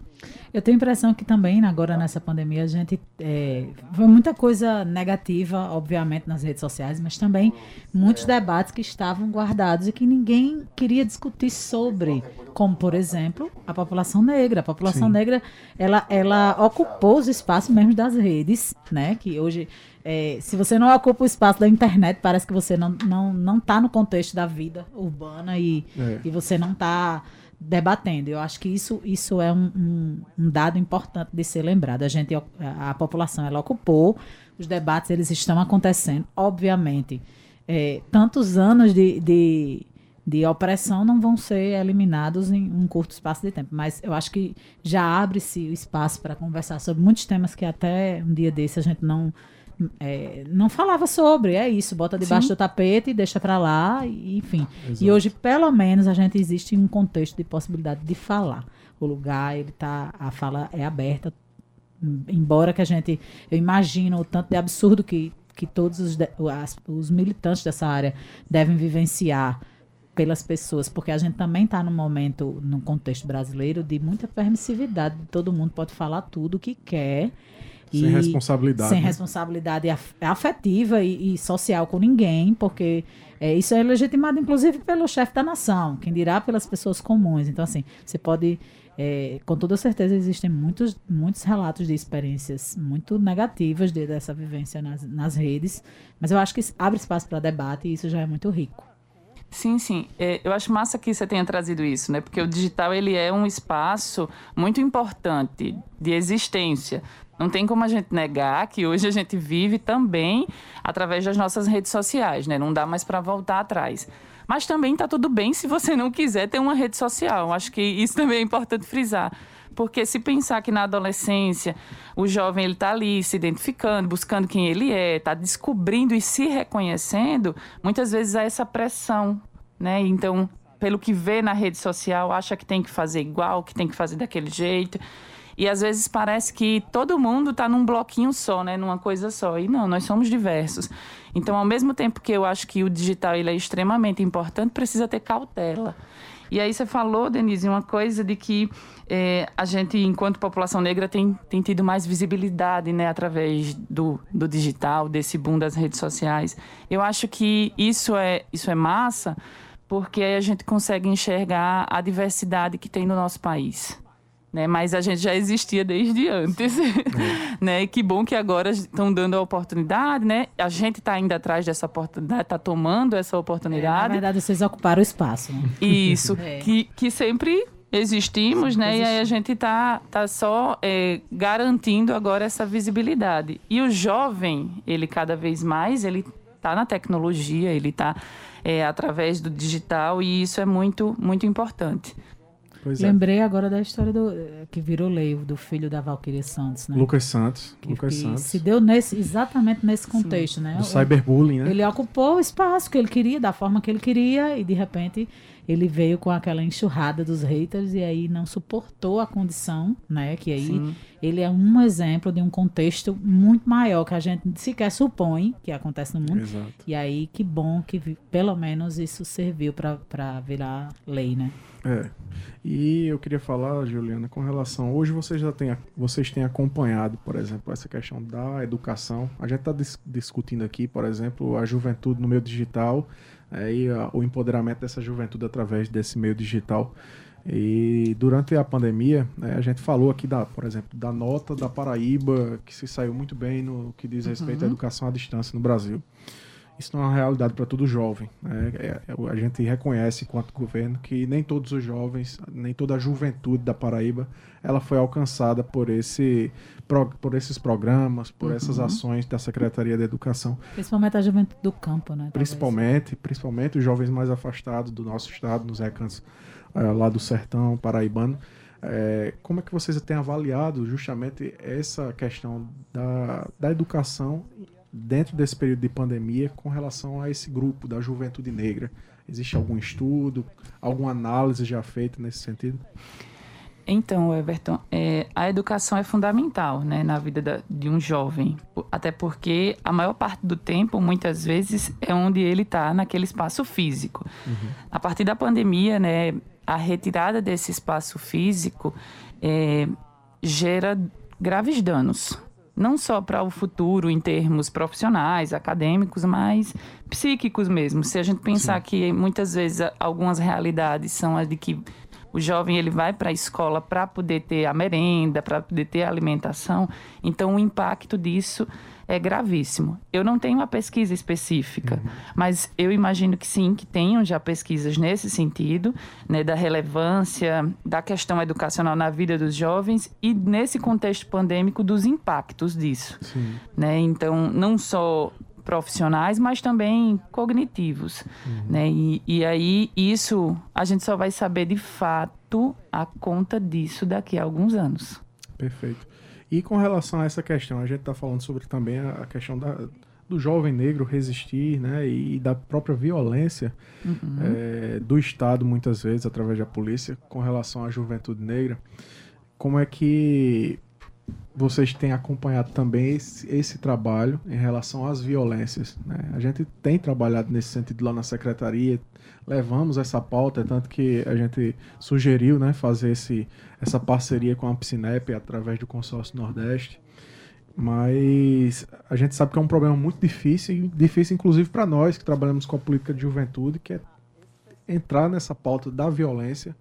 Eu tenho a impressão que também, agora nessa pandemia, a gente. É, foi muita coisa negativa, obviamente, nas redes sociais, mas também muitos debates que estavam guardados e que ninguém queria discutir sobre. Como, por exemplo, a população negra. A população Sim. negra, ela, ela ocupou os espaços mesmo das redes, né? Que hoje. É, se você não ocupa o espaço da internet, parece que você não está não, não tá no contexto da vida urbana e, é. e você não está debatendo. Eu acho que isso, isso é um, um, um, dado importante de ser lembrado. A gente, a, a, população, ela ocupou, os debates eles estão acontecendo. Obviamente, é, tantos anos de, de, de, opressão não vão ser eliminados em um curto espaço de tempo, mas eu acho que já abre-se o espaço para conversar sobre muitos temas que até um dia desse a gente não é, não falava sobre, é isso, bota debaixo Sim. do tapete, deixa para lá, e, enfim. Exato. E hoje, pelo menos, a gente existe um contexto de possibilidade de falar. O lugar, ele tá, a fala é aberta, embora que a gente, eu imagino o tanto de absurdo que, que todos os, as, os militantes dessa área devem vivenciar pelas pessoas, porque a gente também está num momento, num contexto brasileiro, de muita permissividade, todo mundo pode falar tudo o que quer,
sem responsabilidade.
Sem né? responsabilidade afetiva e, e, social com ninguém, porque é, isso é legitimado, inclusive, pelo chefe da nação, quem dirá pelas pessoas comuns. Então, assim, você pode. É, com toda certeza existem muitos, muitos relatos de experiências muito negativas de, dessa vivência nas, nas redes, mas eu acho que abre espaço para debate e isso já é muito rico.
Sim, sim. É, eu acho massa que você tenha trazido isso, né? Porque o digital ele é um espaço muito importante de existência. Não tem como a gente negar que hoje a gente vive também através das nossas redes sociais, né? Não dá mais para voltar atrás. Mas também está tudo bem se você não quiser ter uma rede social. Acho que isso também é importante frisar. Porque se pensar que na adolescência o jovem ele está ali se identificando, buscando quem ele é, está descobrindo e se reconhecendo, muitas vezes há essa pressão, né? Então, pelo que vê na rede social, acha que tem que fazer igual, que tem que fazer daquele jeito. E às vezes parece que todo mundo está num bloquinho só, né? Numa coisa só. E não, nós somos diversos. Então, ao mesmo tempo que eu acho que o digital ele é extremamente importante, precisa ter cautela. E aí você falou, Denise, uma coisa de que é, a gente, enquanto população negra, tem, tem tido mais visibilidade né, através do, do digital, desse boom das redes sociais. Eu acho que isso é, isso é massa, porque aí a gente consegue enxergar a diversidade que tem no nosso país né? Mas a gente já existia desde antes, é. [laughs] né? E que bom que agora estão dando a oportunidade, né? A gente está indo atrás dessa oportunidade, está tomando essa oportunidade. É, na
verdade, vocês ocuparam o espaço. Né?
Isso, [laughs] é. que, que sempre existimos, né? Existe. E aí a gente está tá só é, garantindo agora essa visibilidade. E o jovem, ele cada vez mais, ele está na tecnologia, ele está é, através do digital e isso é muito, muito importante.
Pois é. Lembrei é. agora da história do que virou lei do filho da Valquíria Santos, né?
Lucas Santos.
Que,
Lucas
que
Santos.
Se deu nesse, exatamente nesse contexto, Sim. né?
Do cyberbullying, né?
Ele ocupou o espaço que ele queria, da forma que ele queria, e de repente ele veio com aquela enxurrada dos haters e aí não suportou a condição, né? Que aí Sim. ele é um exemplo de um contexto muito maior que a gente sequer supõe que acontece no mundo. Exato. E aí que bom que pelo menos isso serviu para virar lei, né?
É. E eu queria falar, Juliana, com relação. Hoje vocês já têm, vocês têm acompanhado, por exemplo, essa questão da educação. A gente está dis discutindo aqui, por exemplo, a juventude no meio digital é, e a, o empoderamento dessa juventude através desse meio digital. E durante a pandemia, né, a gente falou aqui, da, por exemplo, da nota da Paraíba, que se saiu muito bem no que diz respeito uhum. à educação à distância no Brasil isso não é uma realidade para todo jovem. Né? É, é, a gente reconhece, enquanto governo, que nem todos os jovens, nem toda a juventude da Paraíba, ela foi alcançada por, esse, por esses programas, por uhum. essas ações da Secretaria de Educação.
Principalmente a juventude do campo, né?
Principalmente, principalmente os jovens mais afastados do nosso estado, nos recantos uh, lá do sertão paraibano. É, como é que vocês têm avaliado justamente essa questão da, da educação dentro desse período de pandemia com relação a esse grupo da juventude negra? Existe algum estudo, alguma análise já feita nesse sentido?
Então, Everton, é, a educação é fundamental né, na vida da, de um jovem, até porque a maior parte do tempo, muitas vezes, é onde ele está naquele espaço físico. Uhum. A partir da pandemia, né, a retirada desse espaço físico é, gera graves danos não só para o futuro em termos profissionais, acadêmicos, mas psíquicos mesmo. Se a gente pensar Sim. que muitas vezes algumas realidades são as de que o jovem ele vai para a escola para poder ter a merenda, para poder ter a alimentação, então o impacto disso é gravíssimo. Eu não tenho uma pesquisa específica, uhum. mas eu imagino que sim, que tenham já pesquisas nesse sentido, né, da relevância da questão educacional na vida dos jovens e nesse contexto pandêmico dos impactos disso. Sim. Né? Então, não só profissionais, mas também cognitivos, uhum. né? E, e aí isso a gente só vai saber de fato a conta disso daqui a alguns anos.
Perfeito. E com relação a essa questão, a gente está falando sobre também a questão da, do jovem negro resistir, né, e da própria violência uhum. é, do Estado, muitas vezes, através da polícia, com relação à juventude negra. Como é que vocês têm acompanhado também esse, esse trabalho em relação às violências? Né? A gente tem trabalhado nesse sentido lá na secretaria, levamos essa pauta, tanto que a gente sugeriu né, fazer esse, essa parceria com a Psinep através do consórcio Nordeste. Mas a gente sabe que é um problema muito difícil, difícil inclusive para nós que trabalhamos com a política de juventude, que é entrar nessa pauta da violência,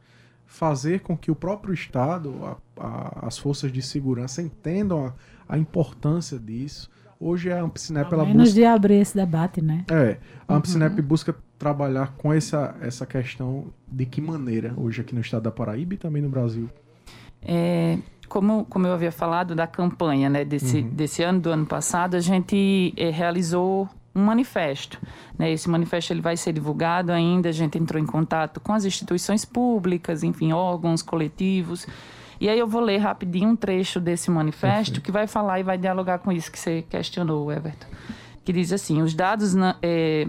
fazer com que o próprio Estado, a, a, as forças de segurança entendam a, a importância disso, Hoje a Ampcinep ela
busca... de abrir esse debate, né?
É, a Ampcinep uhum. busca trabalhar com essa, essa questão de que maneira hoje aqui no estado da Paraíba e também no Brasil.
É, como, como eu havia falado da campanha né, desse, uhum. desse ano, do ano passado, a gente é, realizou um manifesto. Né? Esse manifesto ele vai ser divulgado ainda, a gente entrou em contato com as instituições públicas, enfim, órgãos, coletivos, e aí eu vou ler rapidinho um trecho desse manifesto que vai falar e vai dialogar com isso que você questionou, Everton. Que diz assim: os dados. Na, é,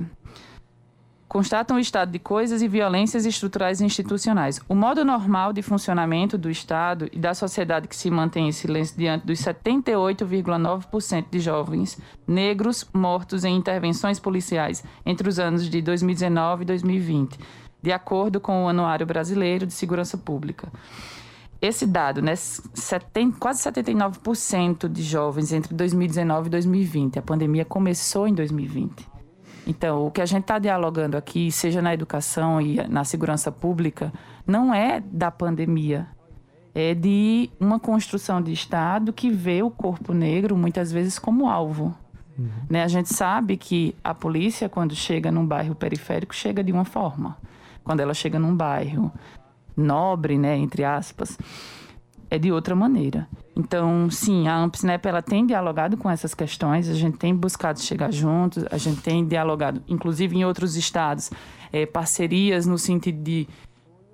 constatam o estado de coisas e violências estruturais e institucionais. O modo normal de funcionamento do Estado e da sociedade que se mantém em silêncio diante dos 78,9% de jovens negros mortos em intervenções policiais entre os anos de 2019 e 2020, de acordo com o Anuário Brasileiro de Segurança Pública. Esse dado, né, 70, quase 79% de jovens entre 2019 e 2020. A pandemia começou em 2020 então, o que a gente está dialogando aqui, seja na educação e na segurança pública, não é da pandemia. É de uma construção de Estado que vê o corpo negro muitas vezes como alvo. Uhum. Né? A gente sabe que a polícia, quando chega num bairro periférico, chega de uma forma. Quando ela chega num bairro nobre, né, entre aspas, é de outra maneira. Então, sim, a AMPSNEP ela tem dialogado com essas questões, a gente tem buscado chegar juntos, a gente tem dialogado, inclusive em outros estados, é, parcerias no sentido de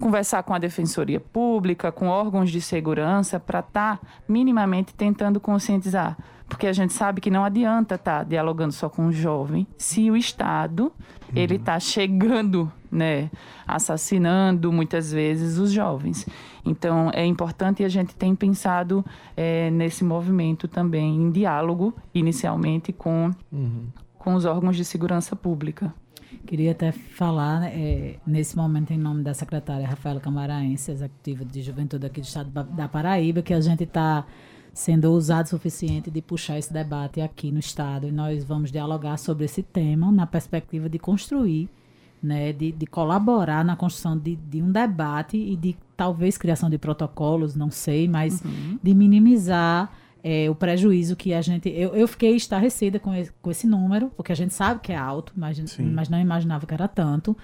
conversar com a Defensoria Pública, com órgãos de segurança, para estar tá minimamente tentando conscientizar. Porque a gente sabe que não adianta estar tá dialogando só com o jovem se o Estado uhum. ele está chegando, né, assassinando muitas vezes os jovens. Então é importante e a gente tem pensado é, nesse movimento também em diálogo inicialmente com uhum. com os órgãos de segurança pública.
Queria até falar, é, nesse momento, em nome da secretária Rafaela Camaraense, executiva de juventude aqui do estado da Paraíba, que a gente está sendo ousado o suficiente de puxar esse debate aqui no estado. E nós vamos dialogar sobre esse tema na perspectiva de construir, né, de, de colaborar na construção de, de um debate e de talvez criação de protocolos, não sei, mas uhum. de minimizar é, o prejuízo que a gente. Eu, eu fiquei estarrecida com esse, com esse número, porque a gente sabe que é alto, mas, mas não imaginava que era tanto.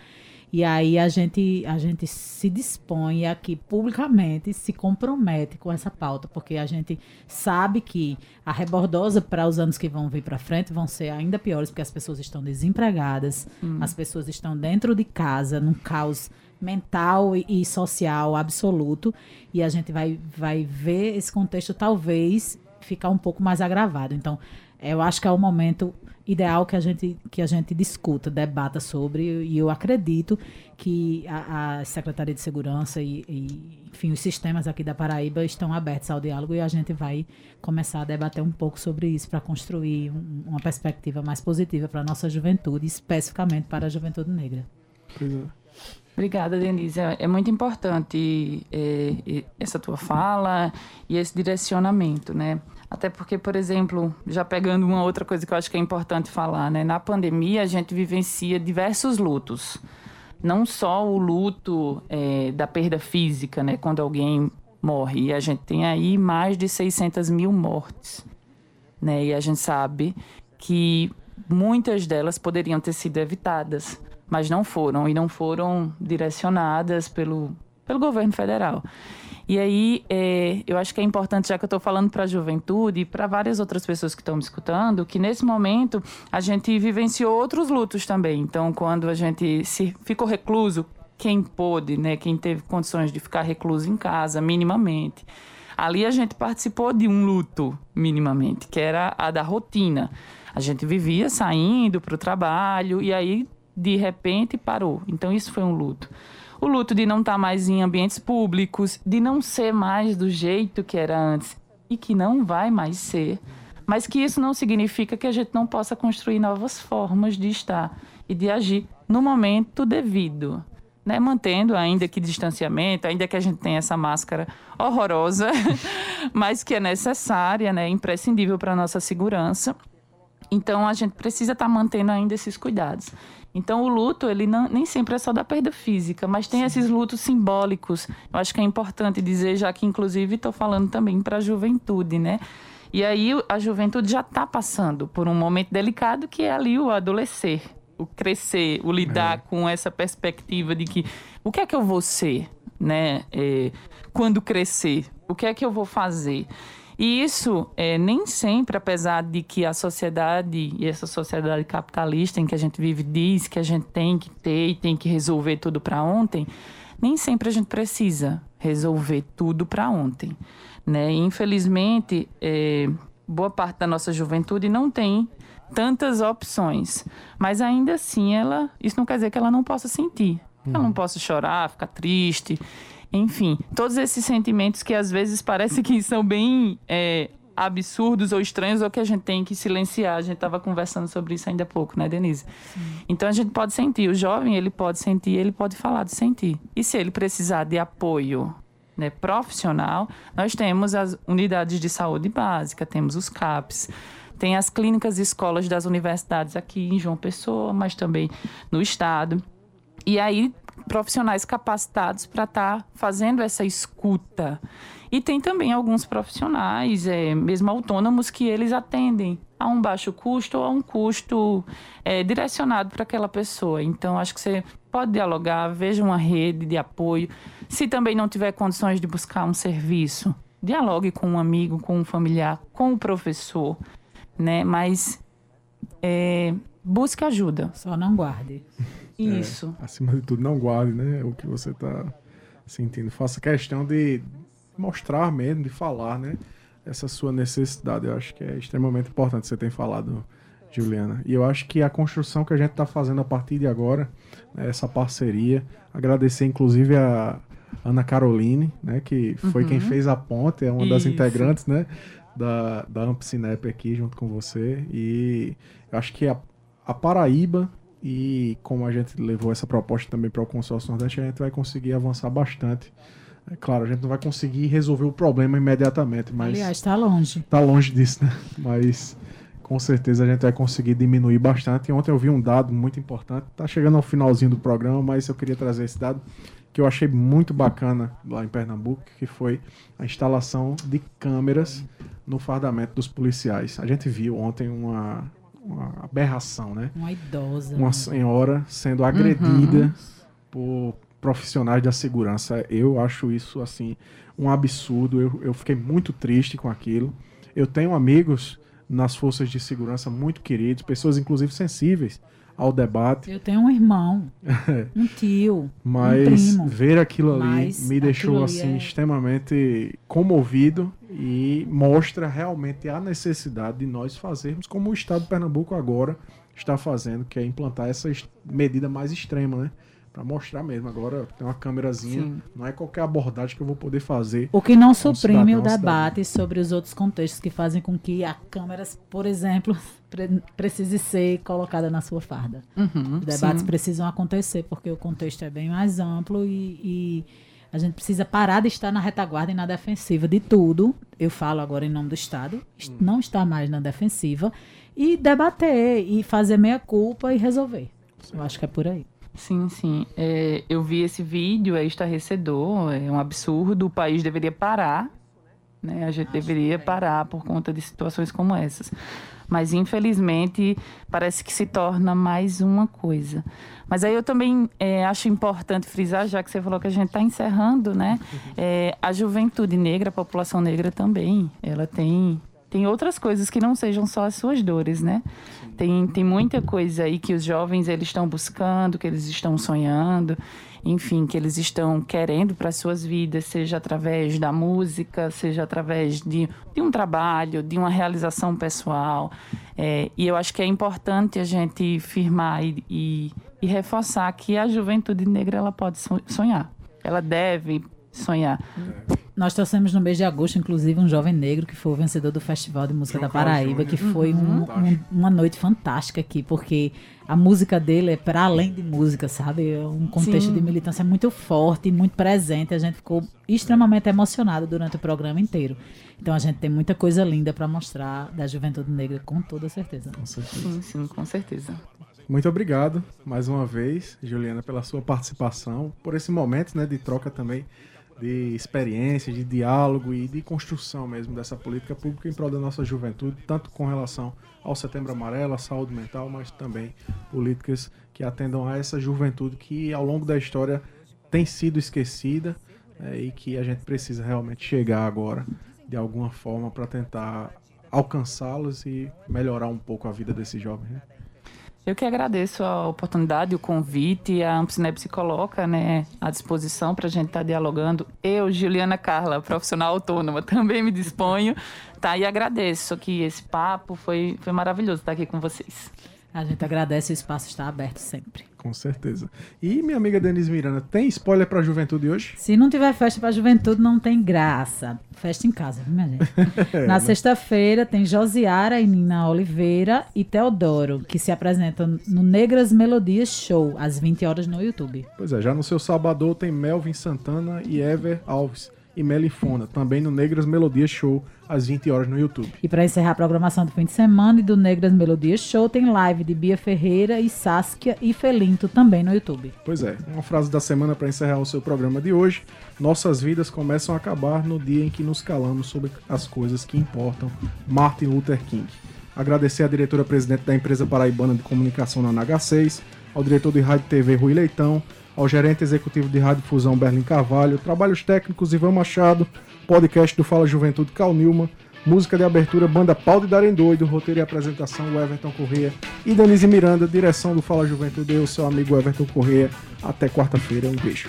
E aí a gente, a gente se dispõe aqui publicamente, se compromete com essa pauta, porque a gente sabe que a rebordosa para os anos que vão vir para frente vão ser ainda piores, porque as pessoas estão desempregadas, hum. as pessoas estão dentro de casa, num caos mental e, social absoluto, e a gente vai, vai ver esse contexto talvez ficar um pouco mais agravado. Então, eu acho que é o momento ideal que a gente, que a gente discuta, debata sobre, e eu acredito que a, a Secretaria de Segurança e, e, enfim, os sistemas aqui da Paraíba estão abertos ao diálogo e a gente vai começar a debater um pouco sobre isso para construir um, uma perspectiva mais positiva para a nossa juventude, especificamente para a juventude negra.
Obrigada, Denise. É, é muito importante é, essa tua fala e esse direcionamento, né? Até porque, por exemplo, já pegando uma outra coisa que eu acho que é importante falar, né? Na pandemia, a gente vivencia diversos lutos. Não só o luto é, da perda física, né? Quando alguém morre. E a gente tem aí mais de 600 mil mortes, né? E a gente sabe que muitas delas poderiam ter sido evitadas, mas não foram. E não foram direcionadas pelo, pelo governo federal. E aí, é, eu acho que é importante, já que eu estou falando para a juventude e para várias outras pessoas que estão me escutando, que nesse momento a gente vivenciou outros lutos também. Então, quando a gente se ficou recluso, quem pôde, né, quem teve condições de ficar recluso em casa, minimamente, ali a gente participou de um luto, minimamente, que era a da rotina. A gente vivia saindo para o trabalho e aí, de repente, parou. Então, isso foi um luto o luto de não estar tá mais em ambientes públicos, de não ser mais do jeito que era antes e que não vai mais ser. Mas que isso não significa que a gente não possa construir novas formas de estar e de agir no momento devido. Né, mantendo ainda que distanciamento, ainda que a gente tenha essa máscara horrorosa, [laughs] mas que é necessária, né, imprescindível para a nossa segurança. Então a gente precisa estar tá mantendo ainda esses cuidados. Então o luto, ele não, nem sempre é só da perda física, mas tem Sim. esses lutos simbólicos. Eu acho que é importante dizer, já que inclusive estou falando também para a juventude, né? E aí a juventude já está passando por um momento delicado que é ali o adolescer, o crescer, o lidar é. com essa perspectiva de que o que é que eu vou ser, né? É, quando crescer, o que é que eu vou fazer? E isso é, nem sempre, apesar de que a sociedade e essa sociedade capitalista em que a gente vive diz que a gente tem que ter e tem que resolver tudo para ontem, nem sempre a gente precisa resolver tudo para ontem. Né? Infelizmente, é, boa parte da nossa juventude não tem tantas opções. Mas ainda assim, ela, isso não quer dizer que ela não possa sentir. Ela não possa chorar, ficar triste, enfim, todos esses sentimentos que às vezes parece que são bem é, absurdos ou estranhos ou que a gente tem que silenciar. A gente estava conversando sobre isso ainda há pouco, né, Denise? Sim. Então a gente pode sentir. O jovem ele pode sentir, ele pode falar de sentir. E se ele precisar de apoio né, profissional, nós temos as unidades de saúde básica, temos os CAPs. Tem as clínicas e escolas das universidades aqui em João Pessoa, mas também no estado. E aí, profissionais capacitados para estar tá fazendo essa escuta. E tem também alguns profissionais, é, mesmo autônomos, que eles atendem a um baixo custo ou a um custo é, direcionado para aquela pessoa. Então, acho que você pode dialogar, veja uma rede de apoio. Se também não tiver condições de buscar um serviço, dialogue com um amigo, com um familiar, com o um professor né? Mas é, busque ajuda.
Só não guarde.
É, Isso.
É, acima de tudo, não guarde, né? O que você está sentindo. Faça questão de mostrar mesmo, de falar, né? Essa sua necessidade. Eu acho que é extremamente importante você ter falado, Juliana. E eu acho que a construção que a gente está fazendo a partir de agora, né, essa parceria, agradecer inclusive a Ana Caroline, né? Que foi uhum. quem fez a ponte, é uma Isso. das integrantes, né? da, da Ampcinep aqui junto com você. E eu acho que a, a Paraíba e como a gente levou essa proposta também para o consórcio Nordeste, a gente vai conseguir avançar bastante. É claro, a gente não vai conseguir resolver o problema imediatamente, mas.
Aliás, está longe.
Está longe disso, né? [laughs] Mas com certeza a gente vai conseguir diminuir bastante. E ontem eu vi um dado muito importante. Está chegando ao finalzinho do programa, mas eu queria trazer esse dado que eu achei muito bacana lá em Pernambuco, que foi a instalação de câmeras no fardamento dos policiais. A gente viu ontem uma, uma aberração, né?
Uma idosa.
Uma senhora sendo agredida uhum. por profissionais da segurança. Eu acho isso, assim, um absurdo. Eu, eu fiquei muito triste com aquilo. Eu tenho amigos nas forças de segurança muito queridos, pessoas inclusive sensíveis ao debate.
Eu tenho um irmão, [laughs] um tio,
mas um ver aquilo ali mas me deixou assim é... extremamente comovido e mostra realmente a necessidade de nós fazermos como o estado de Pernambuco agora está fazendo, que é implantar essa medida mais extrema, né? Para mostrar mesmo. Agora tem uma câmerazinha, Sim. não é qualquer abordagem que eu vou poder fazer.
O que não suprime o debate sobre os outros contextos que fazem com que a câmera, por exemplo, [laughs] pre precise ser colocada na sua farda. Uhum, Os debates sim. precisam acontecer porque o contexto é bem mais amplo e, e a gente precisa parar de estar na retaguarda e na defensiva de tudo. Eu falo agora em nome do Estado, hum. não estar mais na defensiva e debater e fazer meia culpa e resolver. Eu acho que é por aí.
Sim, sim. É, eu vi esse vídeo, é estarrecedor, é um absurdo. O país deveria parar, né? A gente deveria parar por conta de situações como essas. Mas, infelizmente, parece que se torna mais uma coisa. Mas aí eu também é, acho importante frisar, já que você falou que a gente está encerrando, né? [laughs] É, a juventude negra, a população negra também, ela tem tem outras coisas que não sejam só as suas dores, né? Tem, tem muita coisa aí que os jovens eles estão buscando, que eles estão sonhando, enfim, que eles estão querendo para suas vidas, seja através da música, seja através de, de um trabalho, de uma realização pessoal. É, e eu acho que é importante a gente firmar e, e, e reforçar que a juventude negra ela pode sonhar. Ela deve sonhar.
Nós trouxemos no mês de agosto, inclusive, um jovem negro que foi o vencedor do Festival de Música João da Paraíba, que foi um, um, uma noite fantástica aqui, porque a música dele é para além de música, sabe? É um contexto Sim. de militância muito forte, muito presente. A gente ficou extremamente emocionado durante o programa inteiro. Então a gente tem muita coisa linda para mostrar da juventude negra, com toda certeza.
Com certeza. Sim, sim, com certeza.
Muito obrigado mais uma vez, Juliana, pela sua participação, por esse momento né, de troca também de experiência, de diálogo e de construção mesmo dessa política pública em prol da nossa juventude, tanto com relação ao Setembro Amarelo, à saúde mental, mas também políticas que atendam a essa juventude que ao longo da história tem sido esquecida é, e que a gente precisa realmente chegar agora de alguma forma para tentar alcançá-los e melhorar um pouco a vida desses jovens. Né?
Eu que agradeço a oportunidade, o convite, a Ampsinep se coloca né, à disposição para a gente estar tá dialogando. Eu, Juliana Carla, profissional autônoma, [laughs] também me disponho, tá? E agradeço que esse papo foi, foi maravilhoso estar aqui com vocês.
A gente agradece, o espaço está aberto sempre.
Com certeza. E minha amiga Denise Miranda, tem spoiler para a juventude hoje?
Se não tiver festa para a juventude, não tem graça. Festa em casa, viu, minha gente? [laughs] é, Na né? sexta-feira tem Josiara e Nina Oliveira e Teodoro, que se apresentam no Negras Melodias Show, às 20 horas no YouTube.
Pois é, já no seu sábado tem Melvin Santana e Ever Alves e Melifona, também no Negras Melodias Show, às 20 horas no YouTube.
E para encerrar a programação do fim de semana e do Negras Melodias Show, tem live de Bia Ferreira e Saskia e Felinto também no YouTube.
Pois é, uma frase da semana para encerrar o seu programa de hoje. Nossas vidas começam a acabar no dia em que nos calamos sobre as coisas que importam. Martin Luther King. Agradecer à diretora-presidente da empresa paraibana de comunicação na NH6, ao diretor de rádio e TV Rui Leitão, ao gerente executivo de Rádio Fusão Berlim Carvalho, trabalhos técnicos Ivan Machado, podcast do Fala Juventude Cal Nilma, música de abertura Banda Pau de Darem Doido, roteiro e apresentação Everton Corrêa e Denise Miranda, direção do Fala Juventude, eu, seu amigo Everton Corrêa. Até quarta-feira, um beijo.